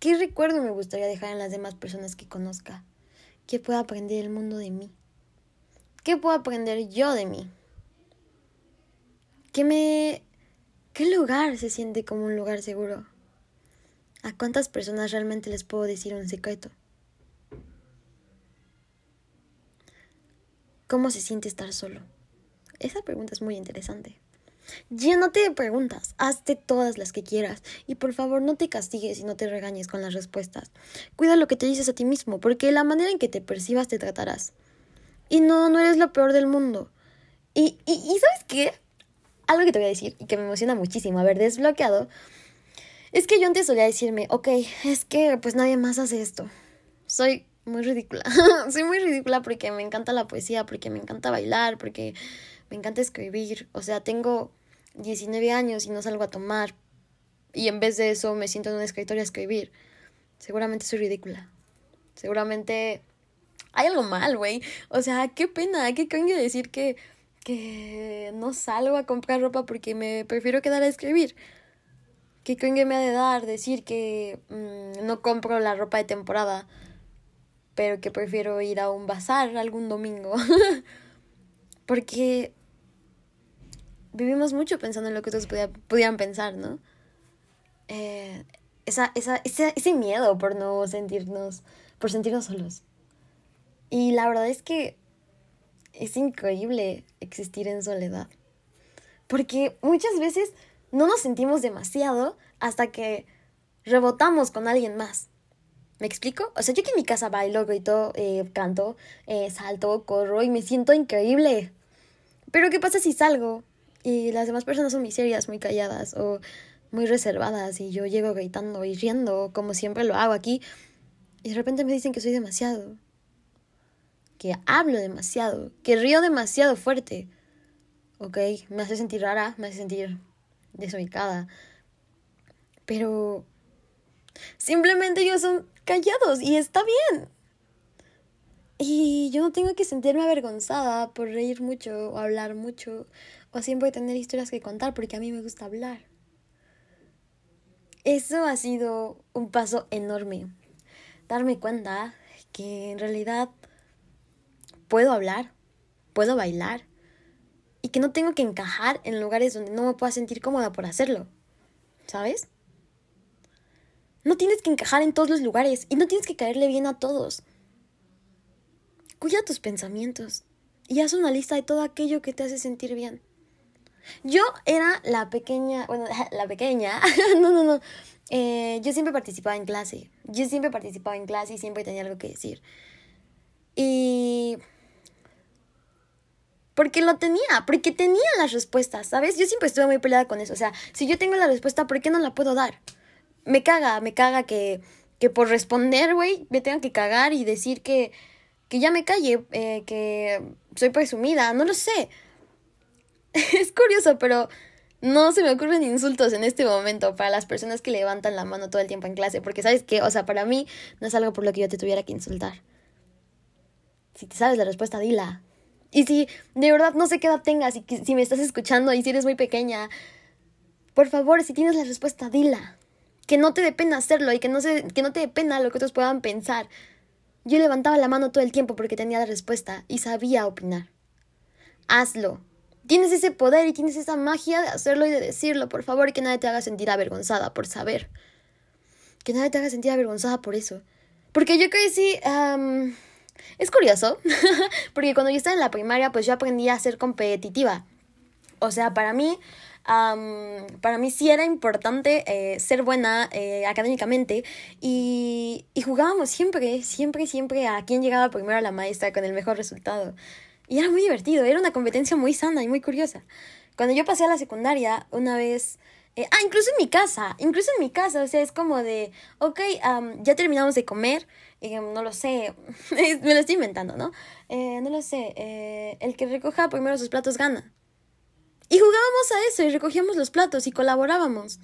¿Qué recuerdo me gustaría dejar en las demás personas que conozca? ¿Qué pueda aprender el mundo de mí? ¿Qué puedo aprender yo de mí? ¿Qué me... ¿Qué lugar se siente como un lugar seguro? ¿A cuántas personas realmente les puedo decir un secreto? ¿Cómo se siente estar solo? Esa pregunta es muy interesante. Llénate de preguntas, hazte todas las que quieras y por favor no te castigues y no te regañes con las respuestas. Cuida lo que te dices a ti mismo, porque la manera en que te percibas te tratarás. Y no, no eres lo peor del mundo. Y, y, y ¿sabes qué? Algo que te voy a decir y que me emociona muchísimo haber desbloqueado es que yo antes solía decirme, ok, es que pues nadie más hace esto. Soy muy ridícula. Soy muy ridícula porque me encanta la poesía, porque me encanta bailar, porque me encanta escribir. O sea, tengo 19 años y no salgo a tomar. Y en vez de eso me siento en un escritorio a escribir. Seguramente soy ridícula. Seguramente hay algo mal, güey. O sea, qué pena, qué coño decir que, que no salgo a comprar ropa porque me prefiero quedar a escribir. ¿Qué coño me ha de dar decir que mm, no compro la ropa de temporada pero que prefiero ir a un bazar algún domingo. Porque vivimos mucho pensando en lo que otros pudieran pensar, ¿no? Eh, esa, esa, ese, ese miedo por no sentirnos, por sentirnos solos. Y la verdad es que es increíble existir en soledad. Porque muchas veces no nos sentimos demasiado hasta que rebotamos con alguien más. ¿Me explico? O sea, yo que en mi casa bailo, grito, eh, canto, eh, salto, corro y me siento increíble. Pero ¿qué pasa si salgo y las demás personas son muy serias, muy calladas o muy reservadas y yo llego gritando y riendo como siempre lo hago aquí y de repente me dicen que soy demasiado, que hablo demasiado, que río demasiado fuerte? Ok, me hace sentir rara, me hace sentir desubicada. Pero simplemente ellos son callados y está bien. Y yo no tengo que sentirme avergonzada por reír mucho o hablar mucho o siempre tener historias que contar porque a mí me gusta hablar. Eso ha sido un paso enorme. Darme cuenta que en realidad puedo hablar, puedo bailar y que no tengo que encajar en lugares donde no me pueda sentir cómoda por hacerlo. ¿Sabes? No tienes que encajar en todos los lugares y no tienes que caerle bien a todos. Cuida tus pensamientos y haz una lista de todo aquello que te hace sentir bien. Yo era la pequeña, bueno, la pequeña, no, no, no. Eh, yo siempre participaba en clase. Yo siempre participaba en clase y siempre tenía algo que decir. Y... Porque lo tenía, porque tenía las respuestas, ¿sabes? Yo siempre estuve muy peleada con eso. O sea, si yo tengo la respuesta, ¿por qué no la puedo dar? me caga, me caga que, que por responder, güey, me tengan que cagar y decir que, que ya me calle, eh, que soy presumida, no lo sé. es curioso, pero no se me ocurren insultos en este momento para las personas que levantan la mano todo el tiempo en clase, porque sabes qué, o sea, para mí no es algo por lo que yo te tuviera que insultar. Si te sabes la respuesta, dila. Y si de verdad no sé qué edad tengas y si me estás escuchando y si eres muy pequeña, por favor, si tienes la respuesta, dila que no te dé pena hacerlo y que no, se, que no te dé pena lo que otros puedan pensar. Yo levantaba la mano todo el tiempo porque tenía la respuesta y sabía opinar. Hazlo. Tienes ese poder y tienes esa magia de hacerlo y de decirlo, por favor, que nadie te haga sentir avergonzada por saber. Que nadie te haga sentir avergonzada por eso. Porque yo que sí... es curioso, porque cuando yo estaba en la primaria, pues yo aprendí a ser competitiva. O sea, para mí, para mí sí era importante eh, ser buena eh, académicamente y, y jugábamos siempre, siempre, siempre a quién llegaba primero a la maestra con el mejor resultado. Y era muy divertido, era una competencia muy sana y muy curiosa. Cuando yo pasé a la secundaria, una vez... Eh, ah, incluso en mi casa, incluso en mi casa, o sea, es como de, ok, ya terminamos de comer, no lo sé, me lo estoy inventando, ¿no? no lo sé, el que recoja primero sus platos gana. Y jugábamos a eso y recogíamos los platos y colaborábamos.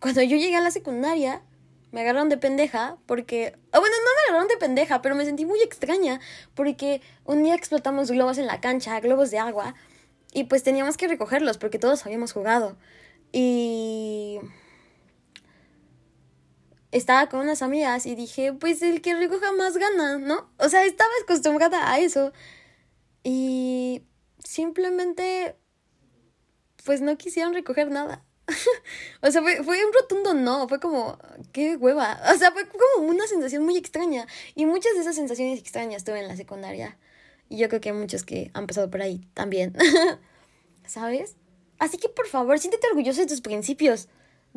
Cuando yo llegué a la secundaria, me agarraron de pendeja porque... Oh, bueno, no me agarraron de pendeja, pero me sentí muy extraña porque un día explotamos globos en la cancha, globos de agua, Y pues teníamos que recogerlos porque todos habíamos jugado. Y estaba con unas amigas y dije, pues el que recoja más gana, ¿no? O sea, estaba acostumbrada a eso. Y simplemente, pues no quisieron recoger nada. o sea, fue, fue un rotundo no, fue como, qué hueva. O sea, fue como una sensación muy extraña. Y muchas de esas sensaciones extrañas tuve en la secundaria. Y yo creo que hay muchos que han pasado por ahí también. ¿Sabes? Así que por favor, siéntete orgulloso de tus principios,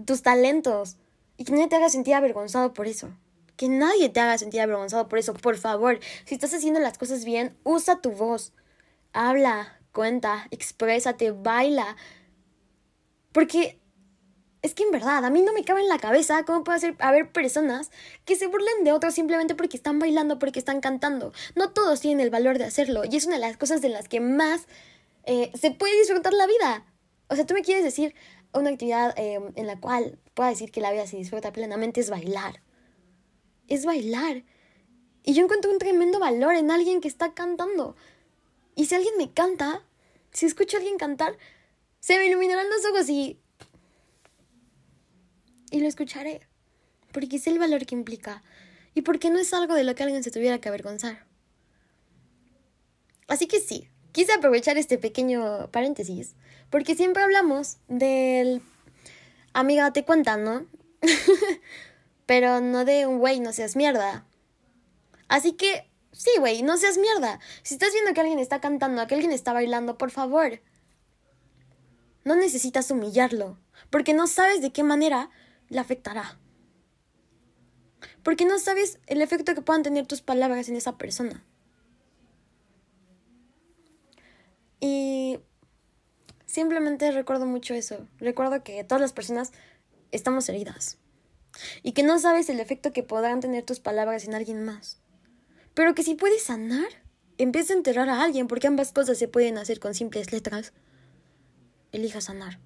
tus talentos. Y que nadie te haga sentir avergonzado por eso. Que nadie te haga sentir avergonzado por eso. Por favor, si estás haciendo las cosas bien, usa tu voz. Habla, cuenta, exprésate, baila. Porque es que en verdad, a mí no me cabe en la cabeza cómo puede ser haber personas que se burlen de otros simplemente porque están bailando, porque están cantando. No todos tienen el valor de hacerlo y es una de las cosas de las que más eh, se puede disfrutar la vida. O sea, tú me quieres decir una actividad em, en la cual pueda decir que la vida se disfruta plenamente es bailar. Es bailar. Y yo encuentro un tremendo valor en alguien que está cantando. Y si alguien me canta, si escucho a alguien cantar, se me iluminarán los ojos y y lo escucharé, porque sé el valor que implica y porque no es algo de lo que alguien se tuviera que avergonzar. Así que sí, quise aprovechar este pequeño paréntesis, porque siempre hablamos del amiga te cuenta, ¿no? Pero no de un güey, no seas mierda. Así que, sí, güey, no seas mierda. Si estás viendo que alguien está cantando, que alguien está bailando, por favor. No necesitas humillarlo, porque no sabes de qué manera le afectará. Porque no sabes el efecto que puedan tener tus palabras en esa persona. Y simplemente recuerdo mucho eso. Recuerdo que todas las personas estamos heridas. Y que no sabes el efecto que podrán tener tus palabras en alguien más. Pero que si puedes sanar, empieza a enterrar a alguien porque ambas cosas se pueden hacer con simples letras. Elija sanar.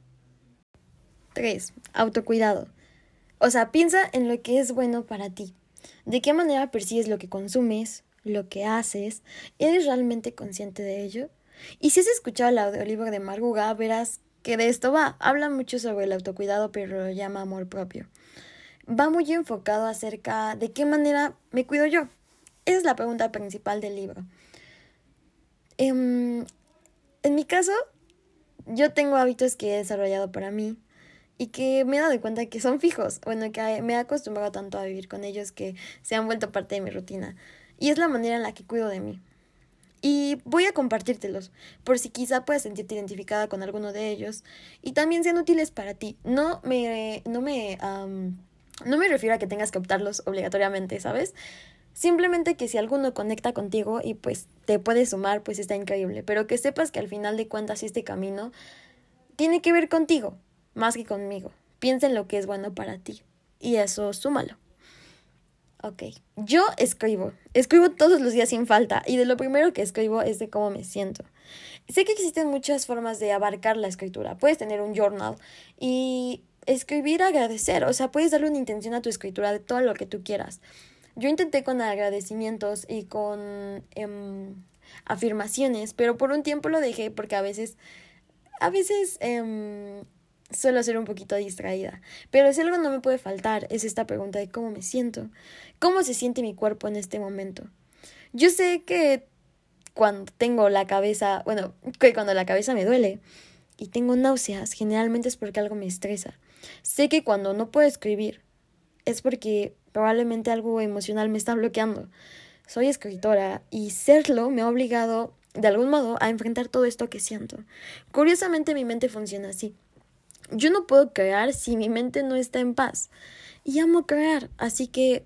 3. Autocuidado. O sea, piensa en lo que es bueno para ti. ¿De qué manera percibes lo que consumes, lo que haces? ¿Eres realmente consciente de ello? Y si has escuchado el audiolibro de Marguga, verás que de esto va. Habla mucho sobre el autocuidado, pero lo llama amor propio. Va muy enfocado acerca de qué manera me cuido yo. Esa es la pregunta principal del libro. Em, en mi caso, yo tengo hábitos que he desarrollado para mí y que me he dado cuenta que son fijos. Bueno, que me he acostumbrado tanto a vivir con ellos que se han vuelto parte de mi rutina. Y es la manera en la que cuido de mí. Y voy a compartírtelos, por si quizá puedas sentirte identificada con alguno de ellos y también sean útiles para ti. No me, no me, no me refiero a que tengas que optarlos obligatoriamente, ¿sabes? Simplemente que si alguno conecta contigo y pues te puede sumar, pues está increíble. Pero que sepas que al final de cuentas este camino tiene que ver contigo más que conmigo. Piensa en lo que es bueno para ti y eso súmalo. Ok, yo escribo, escribo todos los días sin falta y de lo primero que escribo es de cómo me siento. Sé que existen muchas formas de abarcar la escritura. Puedes tener un journal y escribir agradecer, o sea, puedes darle una intención a tu escritura de todo lo que tú quieras. Yo intenté con agradecimientos y con em, afirmaciones, pero por un tiempo lo dejé porque a veces, a veces em, suelo ser un poquito distraída. Pero si algo no me puede faltar es esta pregunta de cómo me siento, cómo se siente mi cuerpo en este momento. Yo sé que cuando tengo la cabeza, bueno, que cuando la cabeza me duele y tengo náuseas, generalmente es porque algo me estresa. Sé que cuando no puedo escribir es porque probablemente algo emocional me está bloqueando. Soy escritora y serlo me ha obligado de algún modo a enfrentar todo esto que siento. Curiosamente mi mente funciona así. Yo no puedo crear si mi mente no está en paz. Y amo crear, así que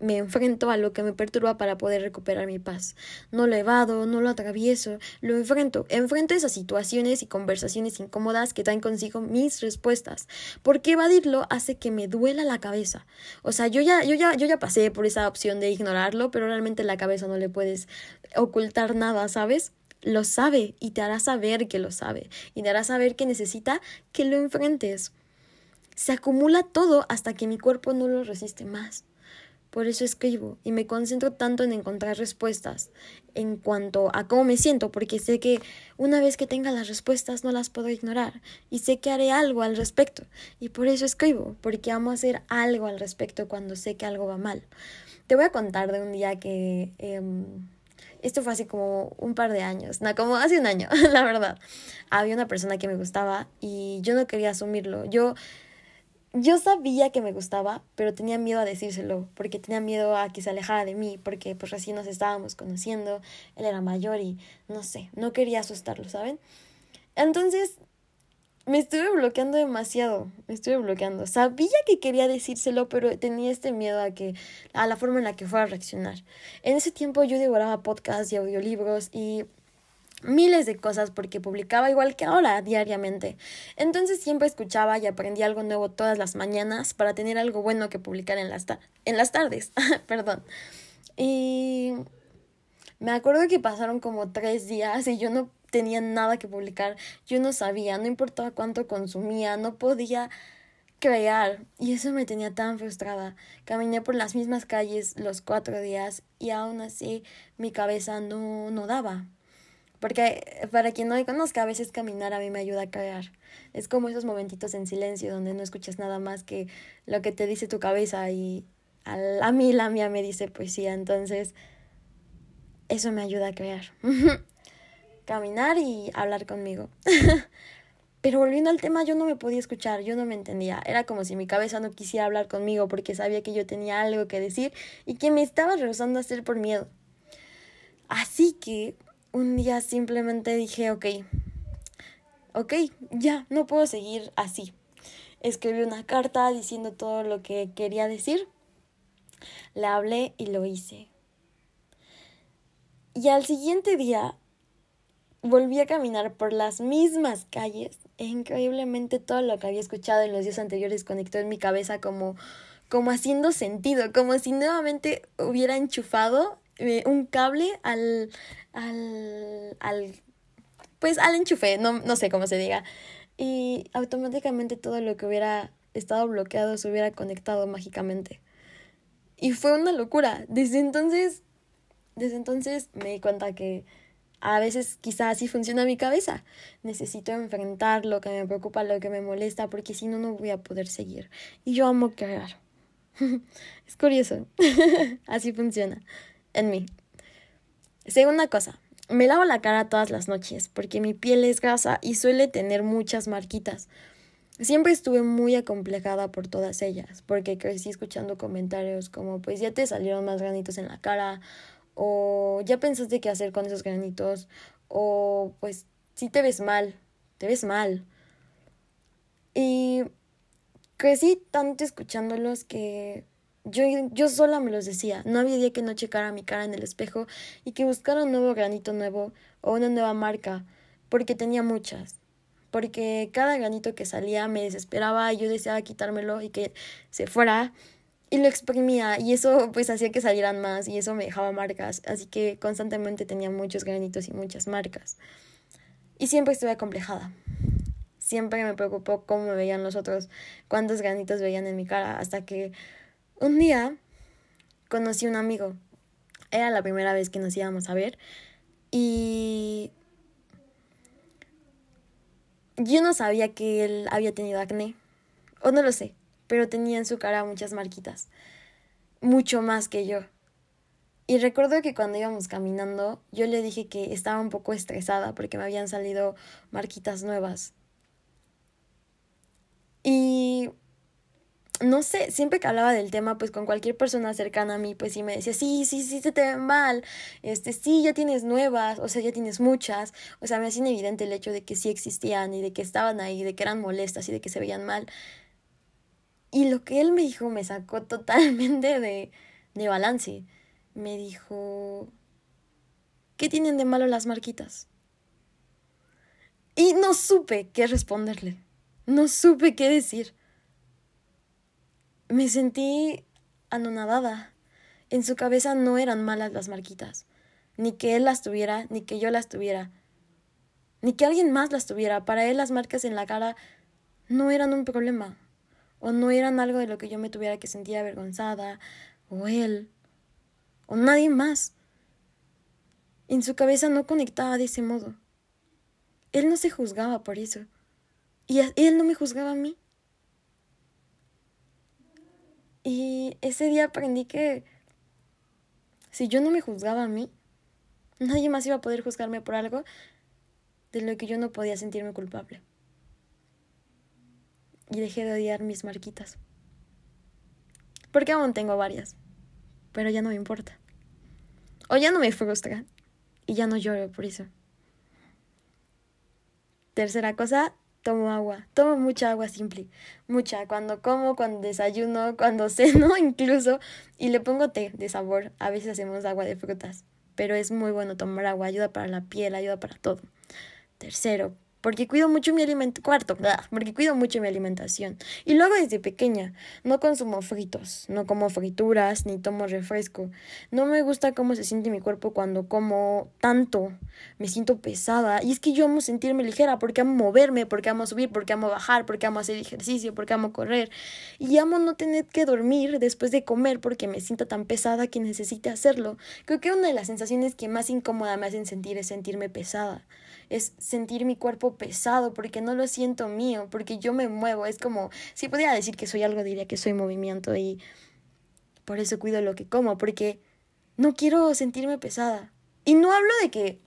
me enfrento a lo que me perturba para poder recuperar mi paz. No lo evado, no lo atravieso, lo enfrento. Enfrento esas situaciones y conversaciones incómodas que traen consigo mis respuestas. Porque evadirlo hace que me duela la cabeza. O sea, yo ya, yo ya, yo ya pasé por esa opción de ignorarlo, pero realmente la cabeza no le puedes ocultar nada, ¿sabes? Lo sabe y te hará saber que lo sabe y te hará saber que necesita que lo enfrentes. Se acumula todo hasta que mi cuerpo no lo resiste más. Por eso escribo y me concentro tanto en encontrar respuestas en cuanto a cómo me siento, porque sé que una vez que tenga las respuestas no las puedo ignorar y sé que haré algo al respecto. Y por eso escribo, porque amo hacer algo al respecto cuando sé que algo va mal. Te voy a contar de un día que... Em, esto fue hace como un par de años, no, como hace un año, la verdad. Había una persona que me gustaba y yo no quería asumirlo. Yo yo sabía que me gustaba, pero tenía miedo a decírselo, porque tenía miedo a que se alejara de mí, porque pues recién nos estábamos conociendo, él era mayor y no sé, no quería asustarlo, ¿saben? Entonces me estuve bloqueando demasiado, me estuve bloqueando. Sabía que quería decírselo, pero tenía este miedo a que a la forma en la que fuera a reaccionar. En ese tiempo yo devoraba podcasts y audiolibros y miles de cosas porque publicaba igual que ahora diariamente. Entonces siempre escuchaba y aprendía algo nuevo todas las mañanas para tener algo bueno que publicar en las, en las tardes. Perdón. Y me acuerdo que pasaron como tres días y yo no tenía nada que publicar. Yo no sabía, no importaba cuánto consumía, no podía crear. Y eso me tenía tan frustrada. Caminé por las mismas calles los cuatro días y aún así mi cabeza no, no daba. Porque para quien no me conozca, a veces caminar a mí me ayuda a crear. Es como esos momentitos en silencio donde no escuchas nada más que lo que te dice tu cabeza y a mí la mía me dice poesía. Entonces, eso me ayuda a crear. caminar y hablar conmigo. Pero volviendo al tema, yo no me podía escuchar, yo no me entendía. Era como si mi cabeza no quisiera hablar conmigo porque sabía que yo tenía algo que decir y que me estaba rehusando a hacer por miedo. Así que un día simplemente dije, ok, ok, ya, no puedo seguir así. Escribí una carta diciendo todo lo que quería decir. Le hablé y lo hice. Y al siguiente día volví a caminar por las mismas calles e increíblemente todo lo que había escuchado en los días anteriores conectó en mi cabeza como como haciendo sentido, como si nuevamente hubiera enchufado eh, un cable al, al, al, pues al enchufe, no, no sé cómo se diga. Y automáticamente todo lo que hubiera estado bloqueado se hubiera conectado mágicamente. Y fue una locura. Desde entonces, desde entonces me di cuenta que a veces quizás así funciona mi cabeza. Necesito enfrentar lo que me preocupa, lo que me molesta, porque si no, no voy a poder seguir. Y yo amo crear. es curioso. así funciona en mí. Segunda cosa, me lavo la cara todas las noches porque mi piel es grasa y suele tener muchas marquitas. Siempre estuve muy acomplejada por todas ellas, porque crecí escuchando comentarios como pues ya te salieron más granitos en la cara, o ya pensaste qué hacer con esos granitos, o pues si te ves mal, te ves mal. Y crecí tanto escuchándolos que yo, yo sola me los decía, no había día que no checara mi cara en el espejo y que buscara un nuevo granito nuevo o una nueva marca, porque tenía muchas. Porque cada granito que salía me desesperaba y yo deseaba quitármelo y que se fuera y lo exprimía y eso pues hacía que salieran más y eso me dejaba marcas, así que constantemente tenía muchos granitos y muchas marcas. Y siempre estuve acomplejada. Siempre me preocupó cómo me veían los otros, cuántos granitos veían en mi cara, hasta que un día conocí a un amigo. Era la primera vez que nos íbamos a ver. Y yo no sabía que él había tenido acné. O no lo sé. Pero tenía en su cara muchas marquitas. Mucho más que yo. Y recuerdo que cuando íbamos caminando, yo le dije que estaba un poco estresada porque me habían salido marquitas nuevas. Y no sé, siempre que hablaba del tema, pues con cualquier persona cercana a mí, pues sí me decía, sí, sí, sí, se te ve mal, este, sí, ya tienes nuevas, o sea, ya tienes muchas, o sea, me hacía evidente el hecho de que sí existían y de que estaban ahí, de que eran molestas y de que se veían mal. Y lo que él me dijo me sacó totalmente de, de balance. Me dijo, ¿qué tienen de malo las marquitas? Y no supe qué responderle, no supe qué decir me sentí anonadada. En su cabeza no eran malas las marquitas, ni que él las tuviera, ni que yo las tuviera, ni que alguien más las tuviera. Para él las marcas en la cara no eran un problema, o no eran algo de lo que yo me tuviera que sentir avergonzada, o él o nadie más. En su cabeza no conectaba de ese modo. Él no se juzgaba por eso. Y él no me juzgaba a mí. Y ese día aprendí que si yo no me juzgaba a mí, nadie más iba a poder juzgarme por algo de lo que yo no podía sentirme culpable. Y dejé de odiar mis marquitas. Porque aún tengo varias. Pero ya no me importa. O ya no me frustra. Y ya no lloro por eso. Tercera cosa, tomo agua. Tomo mucha agua simple. Mucha. Cuando como, cuando desayuno, cuando ceno incluso. Y le pongo té de sabor. A veces hacemos agua de frutas. Pero es muy bueno tomar agua. Ayuda para la piel, ayuda para todo. Tercero, porque cuido mucho mi alimento, cuarto, porque cuido mucho mi alimentación. Y luego desde pequeña, no consumo fritos, no como frituras, ni tomo refresco. No me gusta cómo se siente mi cuerpo cuando como tanto, me siento pesada. Y es que yo amo sentirme ligera, porque amo moverme, porque amo subir, porque amo bajar, porque amo hacer ejercicio, porque amo correr. Y amo no tener que dormir después de comer porque me siento tan pesada que necesite hacerlo. Creo que una de las sensaciones que más incómoda me hacen sentir es sentirme pesada es sentir mi cuerpo pesado porque no lo siento mío, porque yo me muevo. Es como, si pudiera decir que soy algo, diría que soy movimiento y por eso cuido lo que como, porque no quiero sentirme pesada. Y no hablo de que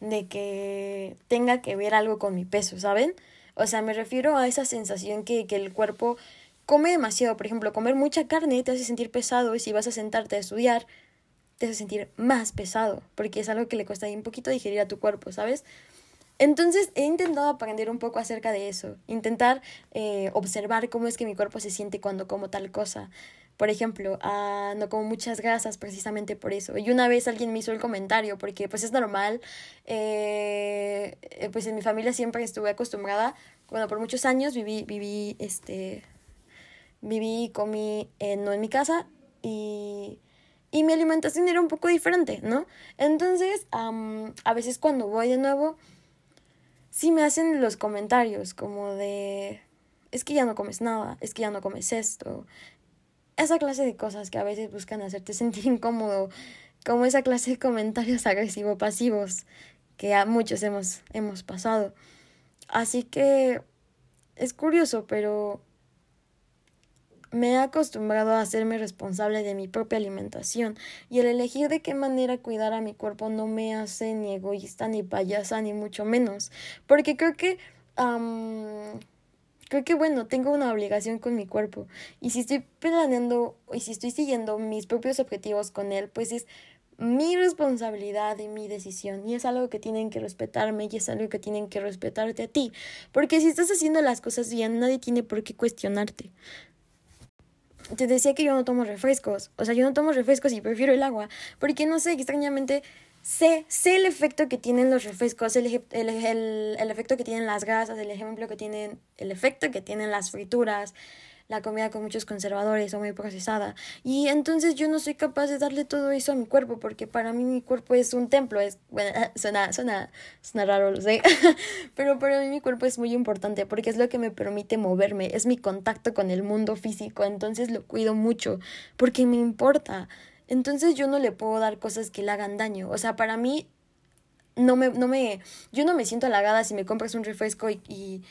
de que tenga que ver algo con mi peso, ¿saben? O sea, me refiero a esa sensación que, que el cuerpo come demasiado. Por ejemplo, comer mucha carne te hace sentir pesado y si vas a sentarte a estudiar, te hace sentir más pesado, porque es algo que le cuesta un poquito digerir a tu cuerpo, ¿sabes? Entonces he intentado aprender un poco acerca de eso, intentar eh, observar cómo es que mi cuerpo se siente cuando como tal cosa. Por ejemplo, ah, no como muchas grasas precisamente por eso. Y una vez alguien me hizo el comentario, porque pues es normal, eh, eh, pues en mi familia siempre estuve acostumbrada, bueno, por muchos años viví, viví, este, viví, comí, no en mi casa y y mi alimentación era un poco diferente, ¿no? Entonces, a veces cuando voy de nuevo, sí me hacen los comentarios como de, es que ya no comes nada, es que ya no comes esto. Esa clase de cosas que a veces buscan hacerte sentir incómodo, como esa clase de comentarios agresivo-pasivos que a muchos hemos, hemos pasado. Así que es curioso, pero me he acostumbrado a hacerme responsable de mi propia alimentación y el elegir de qué manera cuidar a mi cuerpo no me hace ni egoísta ni payasa ni mucho menos. Porque creo que creo que bueno tengo una obligación con mi cuerpo y si estoy planeando y si estoy siguiendo mis propios objetivos con él pues es mi responsabilidad y mi decisión y es algo que tienen que respetarme y es algo que tienen que respetarte a ti. Porque si estás haciendo las cosas bien nadie tiene por qué cuestionarte te decía que yo no tomo refrescos. O sea, yo no tomo refrescos y prefiero el agua. Porque no sé, extrañamente sé, sé el efecto que tienen los refrescos, el, el, el, el efecto que tienen las grasas, el ejemplo que tienen, el efecto que tienen las frituras, la comida con muchos conservadores o muy procesada. Y entonces yo no soy capaz de darle todo eso a mi cuerpo porque para mí mi cuerpo es un templo. Es, bueno, suena, suena, suena raro, lo sé. Pero para mí mi cuerpo es muy importante porque es lo que me permite moverme, es mi contacto con el mundo físico. Entonces lo cuido mucho porque me importa. Entonces yo no le puedo dar cosas que le hagan daño. O sea, para mí no me, no me, yo no me siento halagada si me compras un refresco y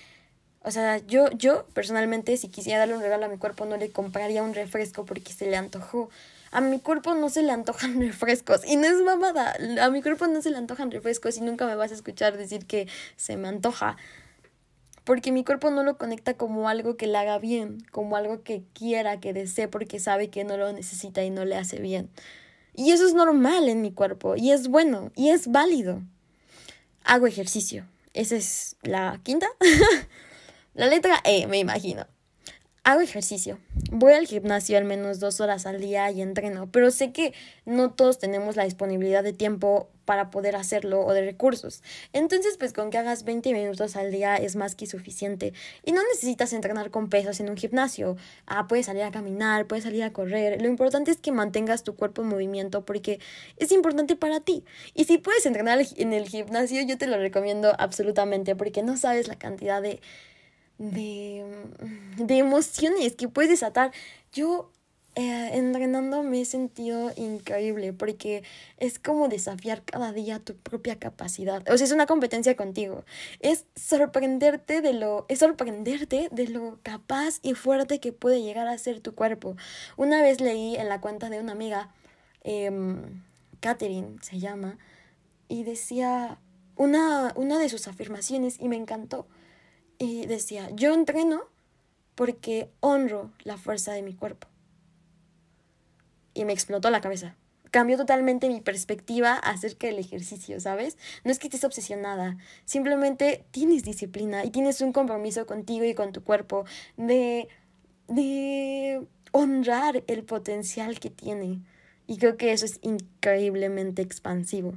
o sea, yo, yo personalmente, si quisiera darle un regalo a mi cuerpo, no le compraría un refresco porque se le antojó. A mi cuerpo no se le antojan refrescos. Y no es mamada. A mi cuerpo no se le antojan refrescos y nunca me vas a escuchar decir que se me antoja. Porque mi cuerpo no lo conecta como algo que le haga bien, como algo que quiera, que desee, porque sabe que no lo necesita y no le hace bien. Y eso es normal en mi cuerpo, y es bueno, y es válido. Hago ejercicio. Esa es la quinta. La letra E, me imagino. Hago ejercicio. Voy al gimnasio al menos dos horas al día y entreno, pero sé que no todos tenemos la disponibilidad de tiempo para poder hacerlo o de recursos. Entonces, pues con que hagas 20 minutos al día es más que suficiente. Y no necesitas entrenar con pesos en un gimnasio. Ah, puedes salir a caminar, puedes salir a correr. Lo importante es que mantengas tu cuerpo en movimiento porque es importante para ti. Y si puedes entrenar en el gimnasio, yo te lo recomiendo absolutamente porque no sabes la cantidad de de, de emociones que puedes desatar. Yo eh, entrenando me he sentido increíble porque es como desafiar cada día tu propia capacidad. O sea, es una competencia contigo. Es sorprenderte de lo, sorprenderte de lo capaz y fuerte que puede llegar a ser tu cuerpo. Una vez leí en la cuenta de una amiga, eh, se llama, y decía una, una de sus afirmaciones y me encantó. Y decía, yo entreno porque honro la fuerza de mi cuerpo y me explotó la cabeza. Cambió totalmente mi perspectiva acerca del ejercicio, ¿sabes? No es que estés obsesionada, simplemente tienes disciplina y tienes un compromiso contigo y con tu cuerpo de, de honrar el potencial que tiene. Y creo que eso es increíblemente expansivo.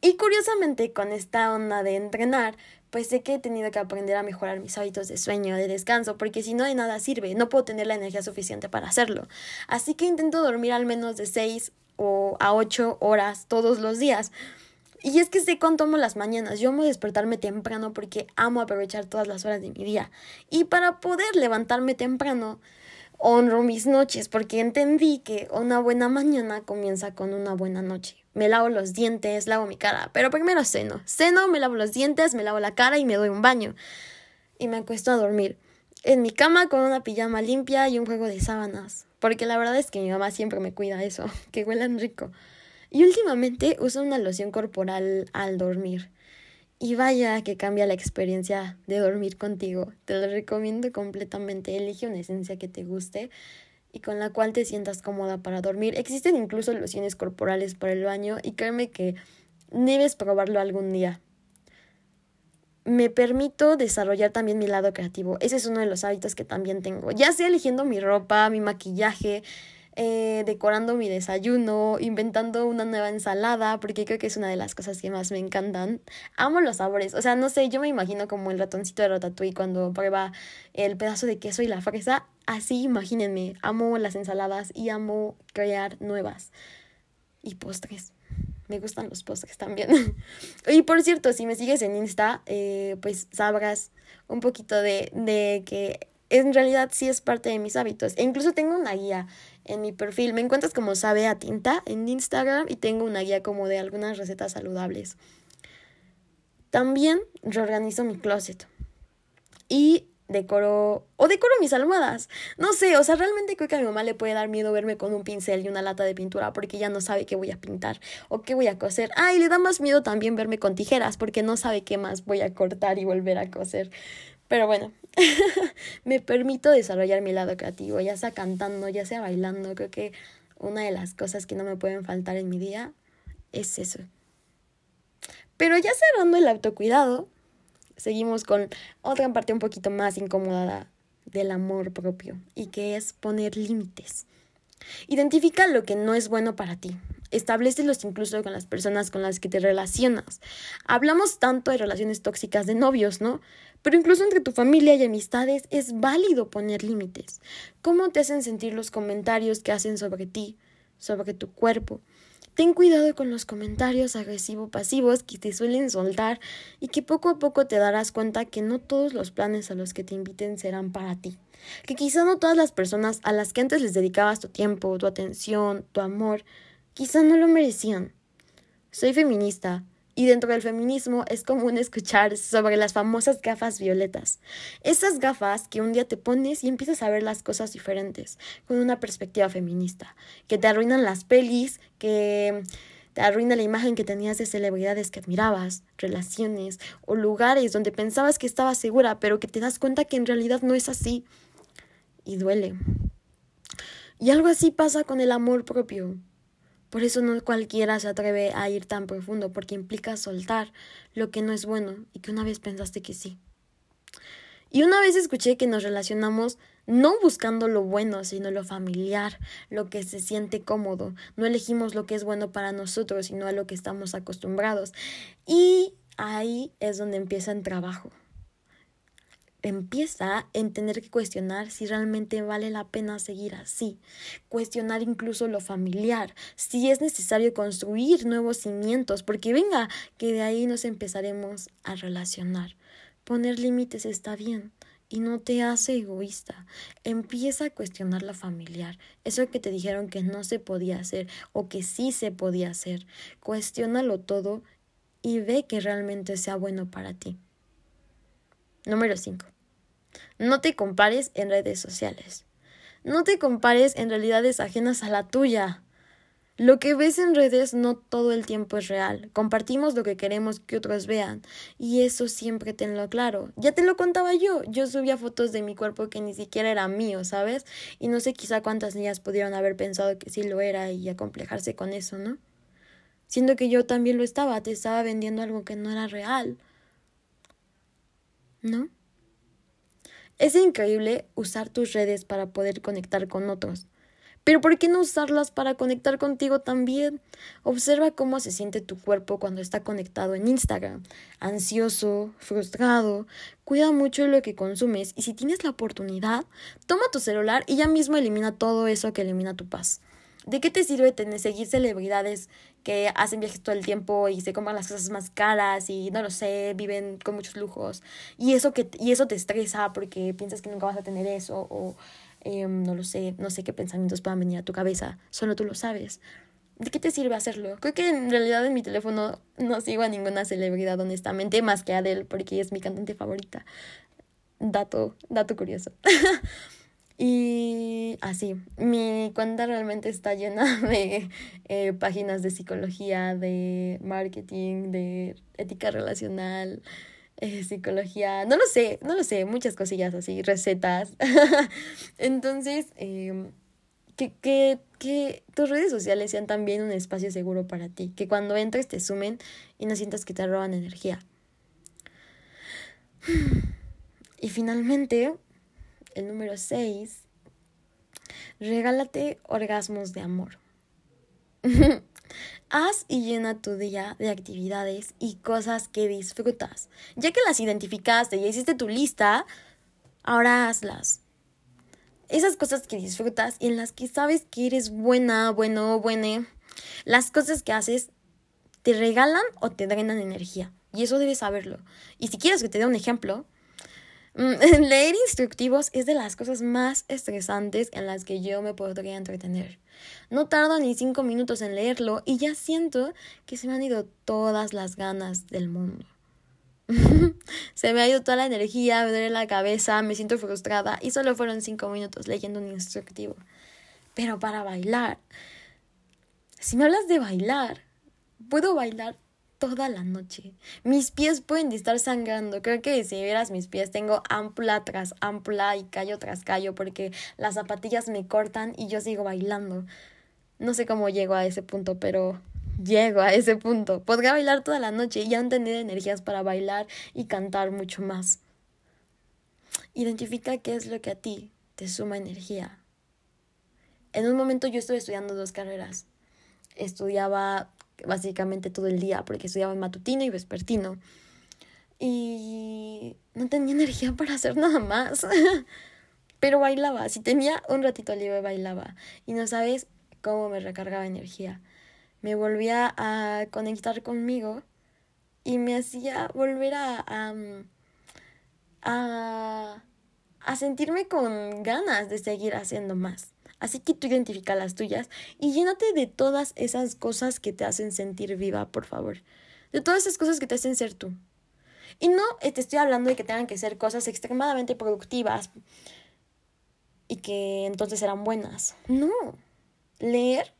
Y curiosamente, con esta onda de entrenar, pues sé que he tenido que aprender a mejorar mis hábitos de sueño, de descanso, porque si no de nada sirve, no puedo tener la energía suficiente para hacerlo. Así que intento dormir al menos de 6 o a 8 horas todos los días. Y es que sé cuánto amo las mañanas. Yo amo despertarme temprano porque amo aprovechar todas las horas de mi día. Y para poder levantarme temprano, honro mis noches porque entendí que una buena mañana comienza con una buena noche me lavo los dientes, lavo mi cara, pero primero ceno. Ceno, me lavo los dientes, me lavo la cara y me doy un baño. Y me acuesto a dormir. En mi cama con una pijama limpia y un juego de sábanas. Porque la verdad es que mi mamá siempre me cuida eso, que huelan rico. Y últimamente uso una loción corporal al dormir. Y vaya que cambia la experiencia de dormir contigo. Te lo recomiendo completamente. Elige una esencia que te guste y con la cual te sientas cómoda para dormir. Existen incluso lociones corporales para el baño y créeme que debes probarlo algún día. Me permito desarrollar también mi lado creativo. Ese es uno de los hábitos que también tengo. Ya sea eligiendo mi ropa, mi maquillaje, eh, decorando mi desayuno, inventando una nueva ensalada, porque creo que es una de las cosas que más me encantan. Amo los sabores, o sea, no sé, yo me imagino como el ratoncito de Ratatouille cuando prueba el pedazo de queso y la fresa. Así, imagínense, amo las ensaladas y amo crear nuevas. Y postres. Me gustan los postres también. y por cierto, si me sigues en Insta, eh, pues sabrás un poquito de, de que en realidad sí es parte de mis hábitos. E incluso tengo una guía en mi perfil. Me encuentras como sabe a tinta en Instagram y tengo una guía como de algunas recetas saludables. También reorganizo mi closet. Y decoro o decoro mis almohadas. No sé, o sea, realmente creo que a mi mamá le puede dar miedo verme con un pincel y una lata de pintura porque ya no sabe qué voy a pintar o qué voy a coser. Ah, y le da más miedo también verme con tijeras porque no sabe qué más voy a cortar y volver a coser. Pero bueno, me permito desarrollar mi lado creativo, ya sea cantando, ya sea bailando. Creo que una de las cosas que no me pueden faltar en mi día es eso. Pero ya cerrando el autocuidado, seguimos con otra parte un poquito más incómoda del amor propio y que es poner límites. Identifica lo que no es bueno para ti. Establecelos incluso con las personas con las que te relacionas. Hablamos tanto de relaciones tóxicas de novios, ¿no? Pero incluso entre tu familia y amistades es válido poner límites. ¿Cómo te hacen sentir los comentarios que hacen sobre ti, sobre tu cuerpo? Ten cuidado con los comentarios agresivo-pasivos que te suelen soltar y que poco a poco te darás cuenta que no todos los planes a los que te inviten serán para ti. Que quizá no todas las personas a las que antes les dedicabas tu tiempo, tu atención, tu amor, quizá no lo merecían. Soy feminista y dentro del feminismo es común escuchar sobre las famosas gafas violetas. Esas gafas que un día te pones y empiezas a ver las cosas diferentes, con una perspectiva feminista, que te arruinan las pelis, que te arruina la imagen que tenías de celebridades que admirabas, relaciones o lugares donde pensabas que estabas segura, pero que te das cuenta que en realidad no es así. Y duele. Y algo así pasa con el amor propio. Por eso no cualquiera se atreve a ir tan profundo, porque implica soltar lo que no es bueno y que una vez pensaste que sí. Y una vez escuché que nos relacionamos no buscando lo bueno, sino lo familiar, lo que se siente cómodo. No elegimos lo que es bueno para nosotros, sino a lo que estamos acostumbrados. Y ahí es donde empieza el trabajo empieza en tener que cuestionar si realmente vale la pena seguir así, cuestionar incluso lo familiar, si es necesario construir nuevos cimientos, porque venga, que de ahí nos empezaremos a relacionar. Poner límites está bien y no te hace egoísta. Empieza a cuestionar la familiar, eso que te dijeron que no se podía hacer o que sí se podía hacer. Cuestiónalo todo y ve que realmente sea bueno para ti. Número 5. No te compares en redes sociales. No te compares en realidades ajenas a la tuya. Lo que ves en redes no todo el tiempo es real. Compartimos lo que queremos que otros vean. Y eso siempre tenlo claro. Ya te lo contaba yo. Yo subía fotos de mi cuerpo que ni siquiera era mío, ¿sabes? Y no sé quizá cuántas niñas pudieron haber pensado que sí lo era y acomplejarse con eso, ¿no? Siendo que yo también lo estaba, te estaba vendiendo algo que no era real. ¿No? Es increíble usar tus redes para poder conectar con otros. Pero ¿por qué no usarlas para conectar contigo también? Observa cómo se siente tu cuerpo cuando está conectado en Instagram. Ansioso, frustrado. Cuida mucho lo que consumes y si tienes la oportunidad, toma tu celular y ya mismo elimina todo eso que elimina tu paz. ¿De qué te sirve tener, seguir celebridades que hacen viajes todo el tiempo y se compran las cosas más caras y no lo sé, viven con muchos lujos? Y eso, que, y eso te estresa porque piensas que nunca vas a tener eso o Em, no lo sé, no sé qué pensamientos puedan venir a tu cabeza, solo tú lo sabes. ¿De qué te sirve hacerlo? Creo que en realidad en mi teléfono no sigo a ninguna celebridad, honestamente, más que a Adele, porque es mi cantante favorita. Dato, dato curioso. y así, mi cuenta realmente está llena de eh, páginas de psicología, de marketing, de ética relacional, eh, psicología, no lo sé, no lo sé, muchas cosillas así, recetas. Entonces, eh, que, que, que tus redes sociales sean también un espacio seguro para ti, que cuando entres te sumen y no sientas que te roban energía. Y finalmente, el número 6, regálate orgasmos de amor. Haz y llena tu día de actividades y cosas que disfrutas. Ya que las identificaste y hiciste tu lista, ahora hazlas. Esas cosas que disfrutas y en las que sabes que eres buena, bueno, buena, las cosas que haces te regalan o te drenan energía. Y eso debes saberlo. Y si quieres que te dé un ejemplo, leer instructivos es de las cosas más estresantes en las que yo me podría entretener. No tardo ni cinco minutos en leerlo y ya siento que se me han ido todas las ganas del mundo. se me ha ido toda la energía, me duele la cabeza, me siento frustrada y solo fueron cinco minutos leyendo un instructivo. Pero para bailar, si me hablas de bailar, puedo bailar toda la noche. Mis pies pueden estar sangrando. Creo que si vieras mis pies tengo ampla tras ampla y callo tras callo porque las zapatillas me cortan y yo sigo bailando. No sé cómo llego a ese punto, pero llego a ese punto. Podría bailar toda la noche y aún tener energías para bailar y cantar mucho más. Identifica qué es lo que a ti te suma energía. En un momento yo estuve estudiando dos carreras. Estudiaba básicamente todo el día porque estudiaba matutino y vespertino. Y no tenía energía para hacer nada más. Pero bailaba, si tenía un ratito libre bailaba. Y no sabes cómo me recargaba energía. Me volvía a conectar conmigo y me hacía volver a, a, a, a sentirme con ganas de seguir haciendo más. Así que tú identifica las tuyas y llénate de todas esas cosas que te hacen sentir viva, por favor. De todas esas cosas que te hacen ser tú. Y no eh, te estoy hablando de que tengan que ser cosas extremadamente productivas y que entonces serán buenas. No. Leer.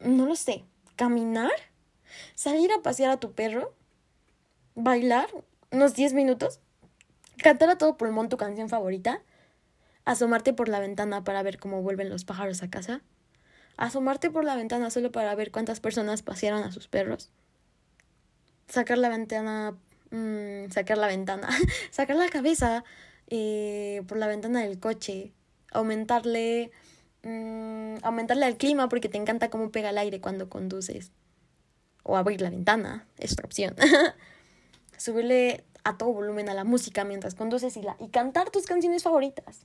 No lo sé. Caminar. Salir a pasear a tu perro. Bailar unos 10 minutos. Cantar a todo pulmón tu canción favorita asomarte por la ventana para ver cómo vuelven los pájaros a casa, asomarte por la ventana solo para ver cuántas personas pasearon a sus perros, sacar la ventana, mm, sacar la ventana, sacar la cabeza eh, por la ventana del coche, aumentarle, mm, aumentarle al clima porque te encanta cómo pega el aire cuando conduces, o abrir la ventana, es otra opción. Subirle a todo volumen a la música mientras conduces y, la, y cantar tus canciones favoritas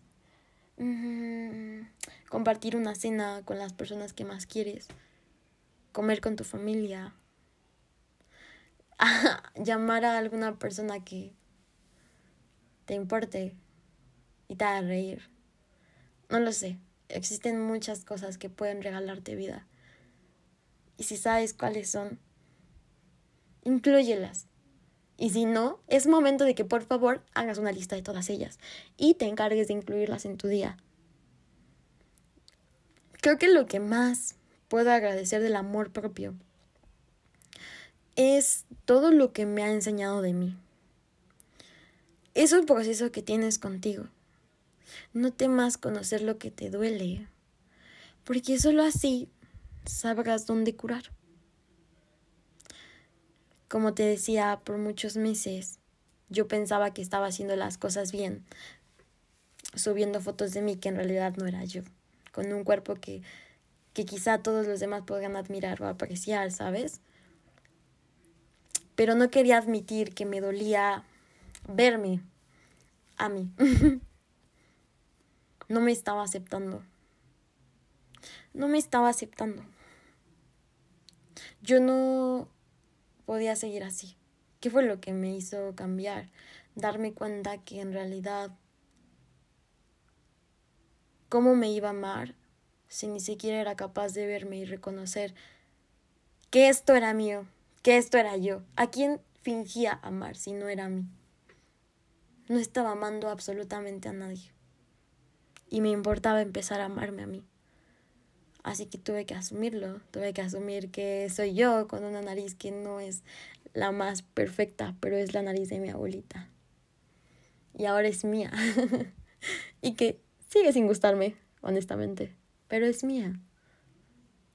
compartir una cena con las personas que más quieres, comer con tu familia, llamar a alguna persona que te importe y te haga reír. No lo sé. Existen muchas cosas que pueden regalarte vida. Y si sabes cuáles son, incluyelas. Y si no, es momento de que por favor hagas una lista de todas ellas y te encargues de incluirlas en tu día. Creo que lo que más puedo agradecer del amor propio es todo lo que me ha enseñado de mí. Es un proceso que tienes contigo. No temas conocer lo que te duele, porque solo así sabrás dónde curar. Como te decía, por muchos meses yo pensaba que estaba haciendo las cosas bien, subiendo fotos de mí que en realidad no era yo, con un cuerpo que, que quizá todos los demás podrían admirar o apreciar, ¿sabes? Pero no quería admitir que me dolía verme a mí. no me estaba aceptando. No me estaba aceptando. Yo no podía seguir así. ¿Qué fue lo que me hizo cambiar? Darme cuenta que en realidad, ¿cómo me iba a amar si ni siquiera era capaz de verme y reconocer que esto era mío, que esto era yo? ¿A quién fingía amar si no era a mí? No estaba amando absolutamente a nadie. Y me importaba empezar a amarme a mí. Así que tuve que asumirlo, tuve que asumir que soy yo con una nariz que no es la más perfecta, pero es la nariz de mi abuelita. Y ahora es mía. y que sigue sin gustarme, honestamente, pero es mía.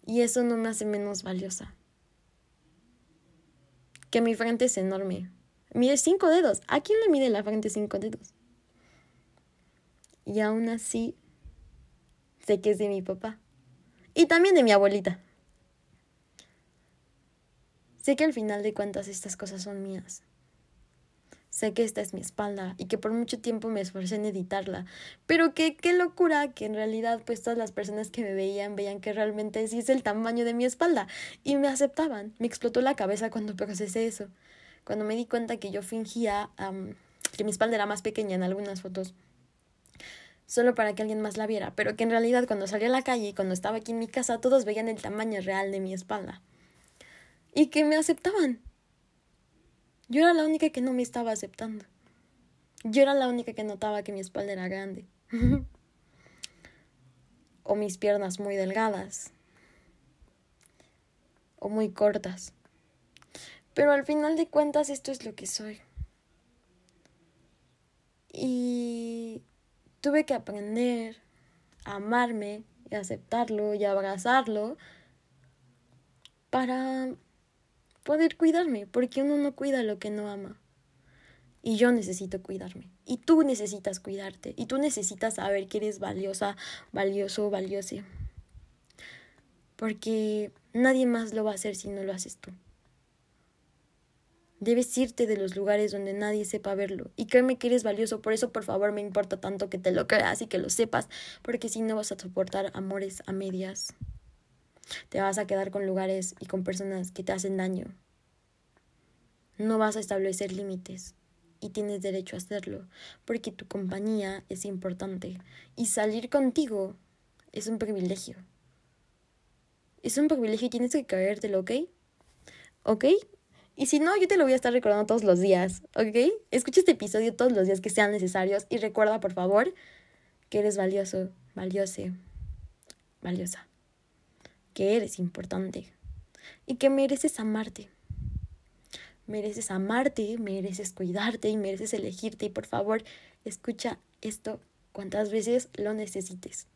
Y eso no me hace menos valiosa. Que mi frente es enorme. Mide cinco dedos. ¿A quién le mide la frente cinco dedos? Y aún así, sé que es de mi papá y también de mi abuelita. Sé que al final de cuentas estas cosas son mías. Sé que esta es mi espalda y que por mucho tiempo me esforcé en editarla, pero que qué locura que en realidad pues todas las personas que me veían veían que realmente sí es el tamaño de mi espalda y me aceptaban. Me explotó la cabeza cuando procesé eso, cuando me di cuenta que yo fingía que mi espalda era más pequeña en algunas fotos solo para que alguien más la viera, pero que en realidad cuando salí a la calle y cuando estaba aquí en mi casa todos veían el tamaño real de mi espalda. Y que me aceptaban. Yo era la única que no me estaba aceptando. Yo era la única que notaba que mi espalda era grande. o mis piernas muy delgadas. O muy cortas. Pero al final de cuentas esto es lo que soy. Y tuve que aprender a amarme y aceptarlo y abrazarlo para poder cuidarme, porque uno no cuida lo que no ama. Y yo necesito cuidarme. Y tú necesitas cuidarte. Y tú necesitas saber que eres valiosa, valioso, valiose. Porque nadie más lo va a hacer si no lo haces tú. Debes irte de los lugares donde nadie sepa verlo. Y créeme que eres valioso, por eso por favor me importa tanto que te lo creas y que lo sepas, porque si no vas a soportar amores a medias. Te vas a quedar con lugares y con personas que te hacen daño. No vas a establecer límites y tienes derecho a hacerlo, porque tu compañía es importante y salir contigo es un privilegio. Es un privilegio y tienes que creértelo, ¿ok? ¿Ok? Y si no, yo te lo voy a estar recordando todos los días, ¿ok? Escucha este episodio todos los días que sean necesarios y recuerda, por favor, que eres valioso, valiose, valiosa, que eres importante y que mereces amarte. Mereces amarte, mereces cuidarte y mereces elegirte. Y por favor, escucha esto cuantas veces lo necesites.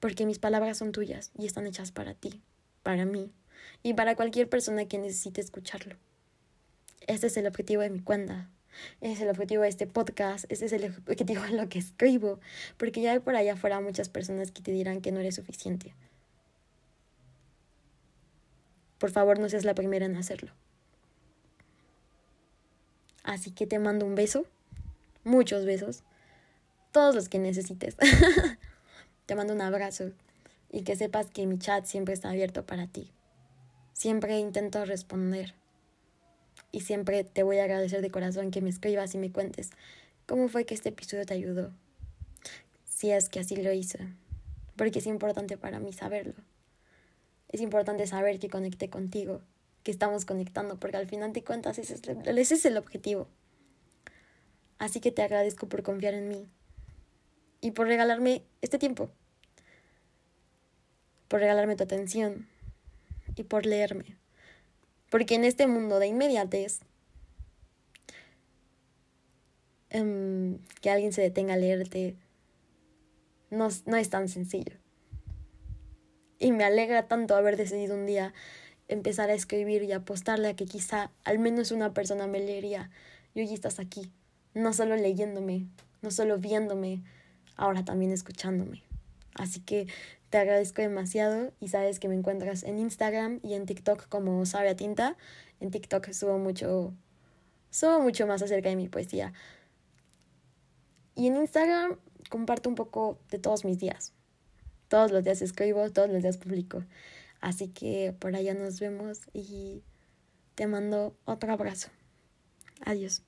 Porque mis palabras son tuyas y están hechas para ti, para mí, y para cualquier persona que necesite escucharlo. Este es el objetivo de mi cuenta. Ese es el objetivo de este podcast, ese es el objetivo de lo que escribo, porque ya hay por allá afuera muchas personas que te dirán que no eres suficiente. Por favor, no seas la primera en hacerlo. Así que te mando un beso, muchos besos, todos los que necesites. te mando un abrazo y que sepas que mi chat siempre está abierto para ti. Siempre intento responder. Y siempre te voy a agradecer de corazón que me escribas y me cuentes cómo fue que este episodio te ayudó. Si es que así lo hizo. Porque es importante para mí saberlo. Es importante saber que conecté contigo, que estamos conectando, porque al final de cuentas ese es, ese es el objetivo. Así que te agradezco por confiar en mí y por regalarme este tiempo, por regalarme tu atención y por leerme. Porque en este mundo de inmediatez, em, que alguien se detenga a leerte no, no es tan sencillo. Y me alegra tanto haber decidido un día empezar a escribir y apostarle a que quizá al menos una persona me leería. Y hoy estás aquí, no solo leyéndome, no solo viéndome, ahora también escuchándome. Así que te agradezco demasiado y sabes que me encuentras en Instagram y en TikTok como Sabia Tinta. En TikTok subo mucho, subo mucho más acerca de mi poesía. Y en Instagram comparto un poco de todos mis días. Todos los días escribo, todos los días publico. Así que por allá nos vemos y te mando otro abrazo. Adiós.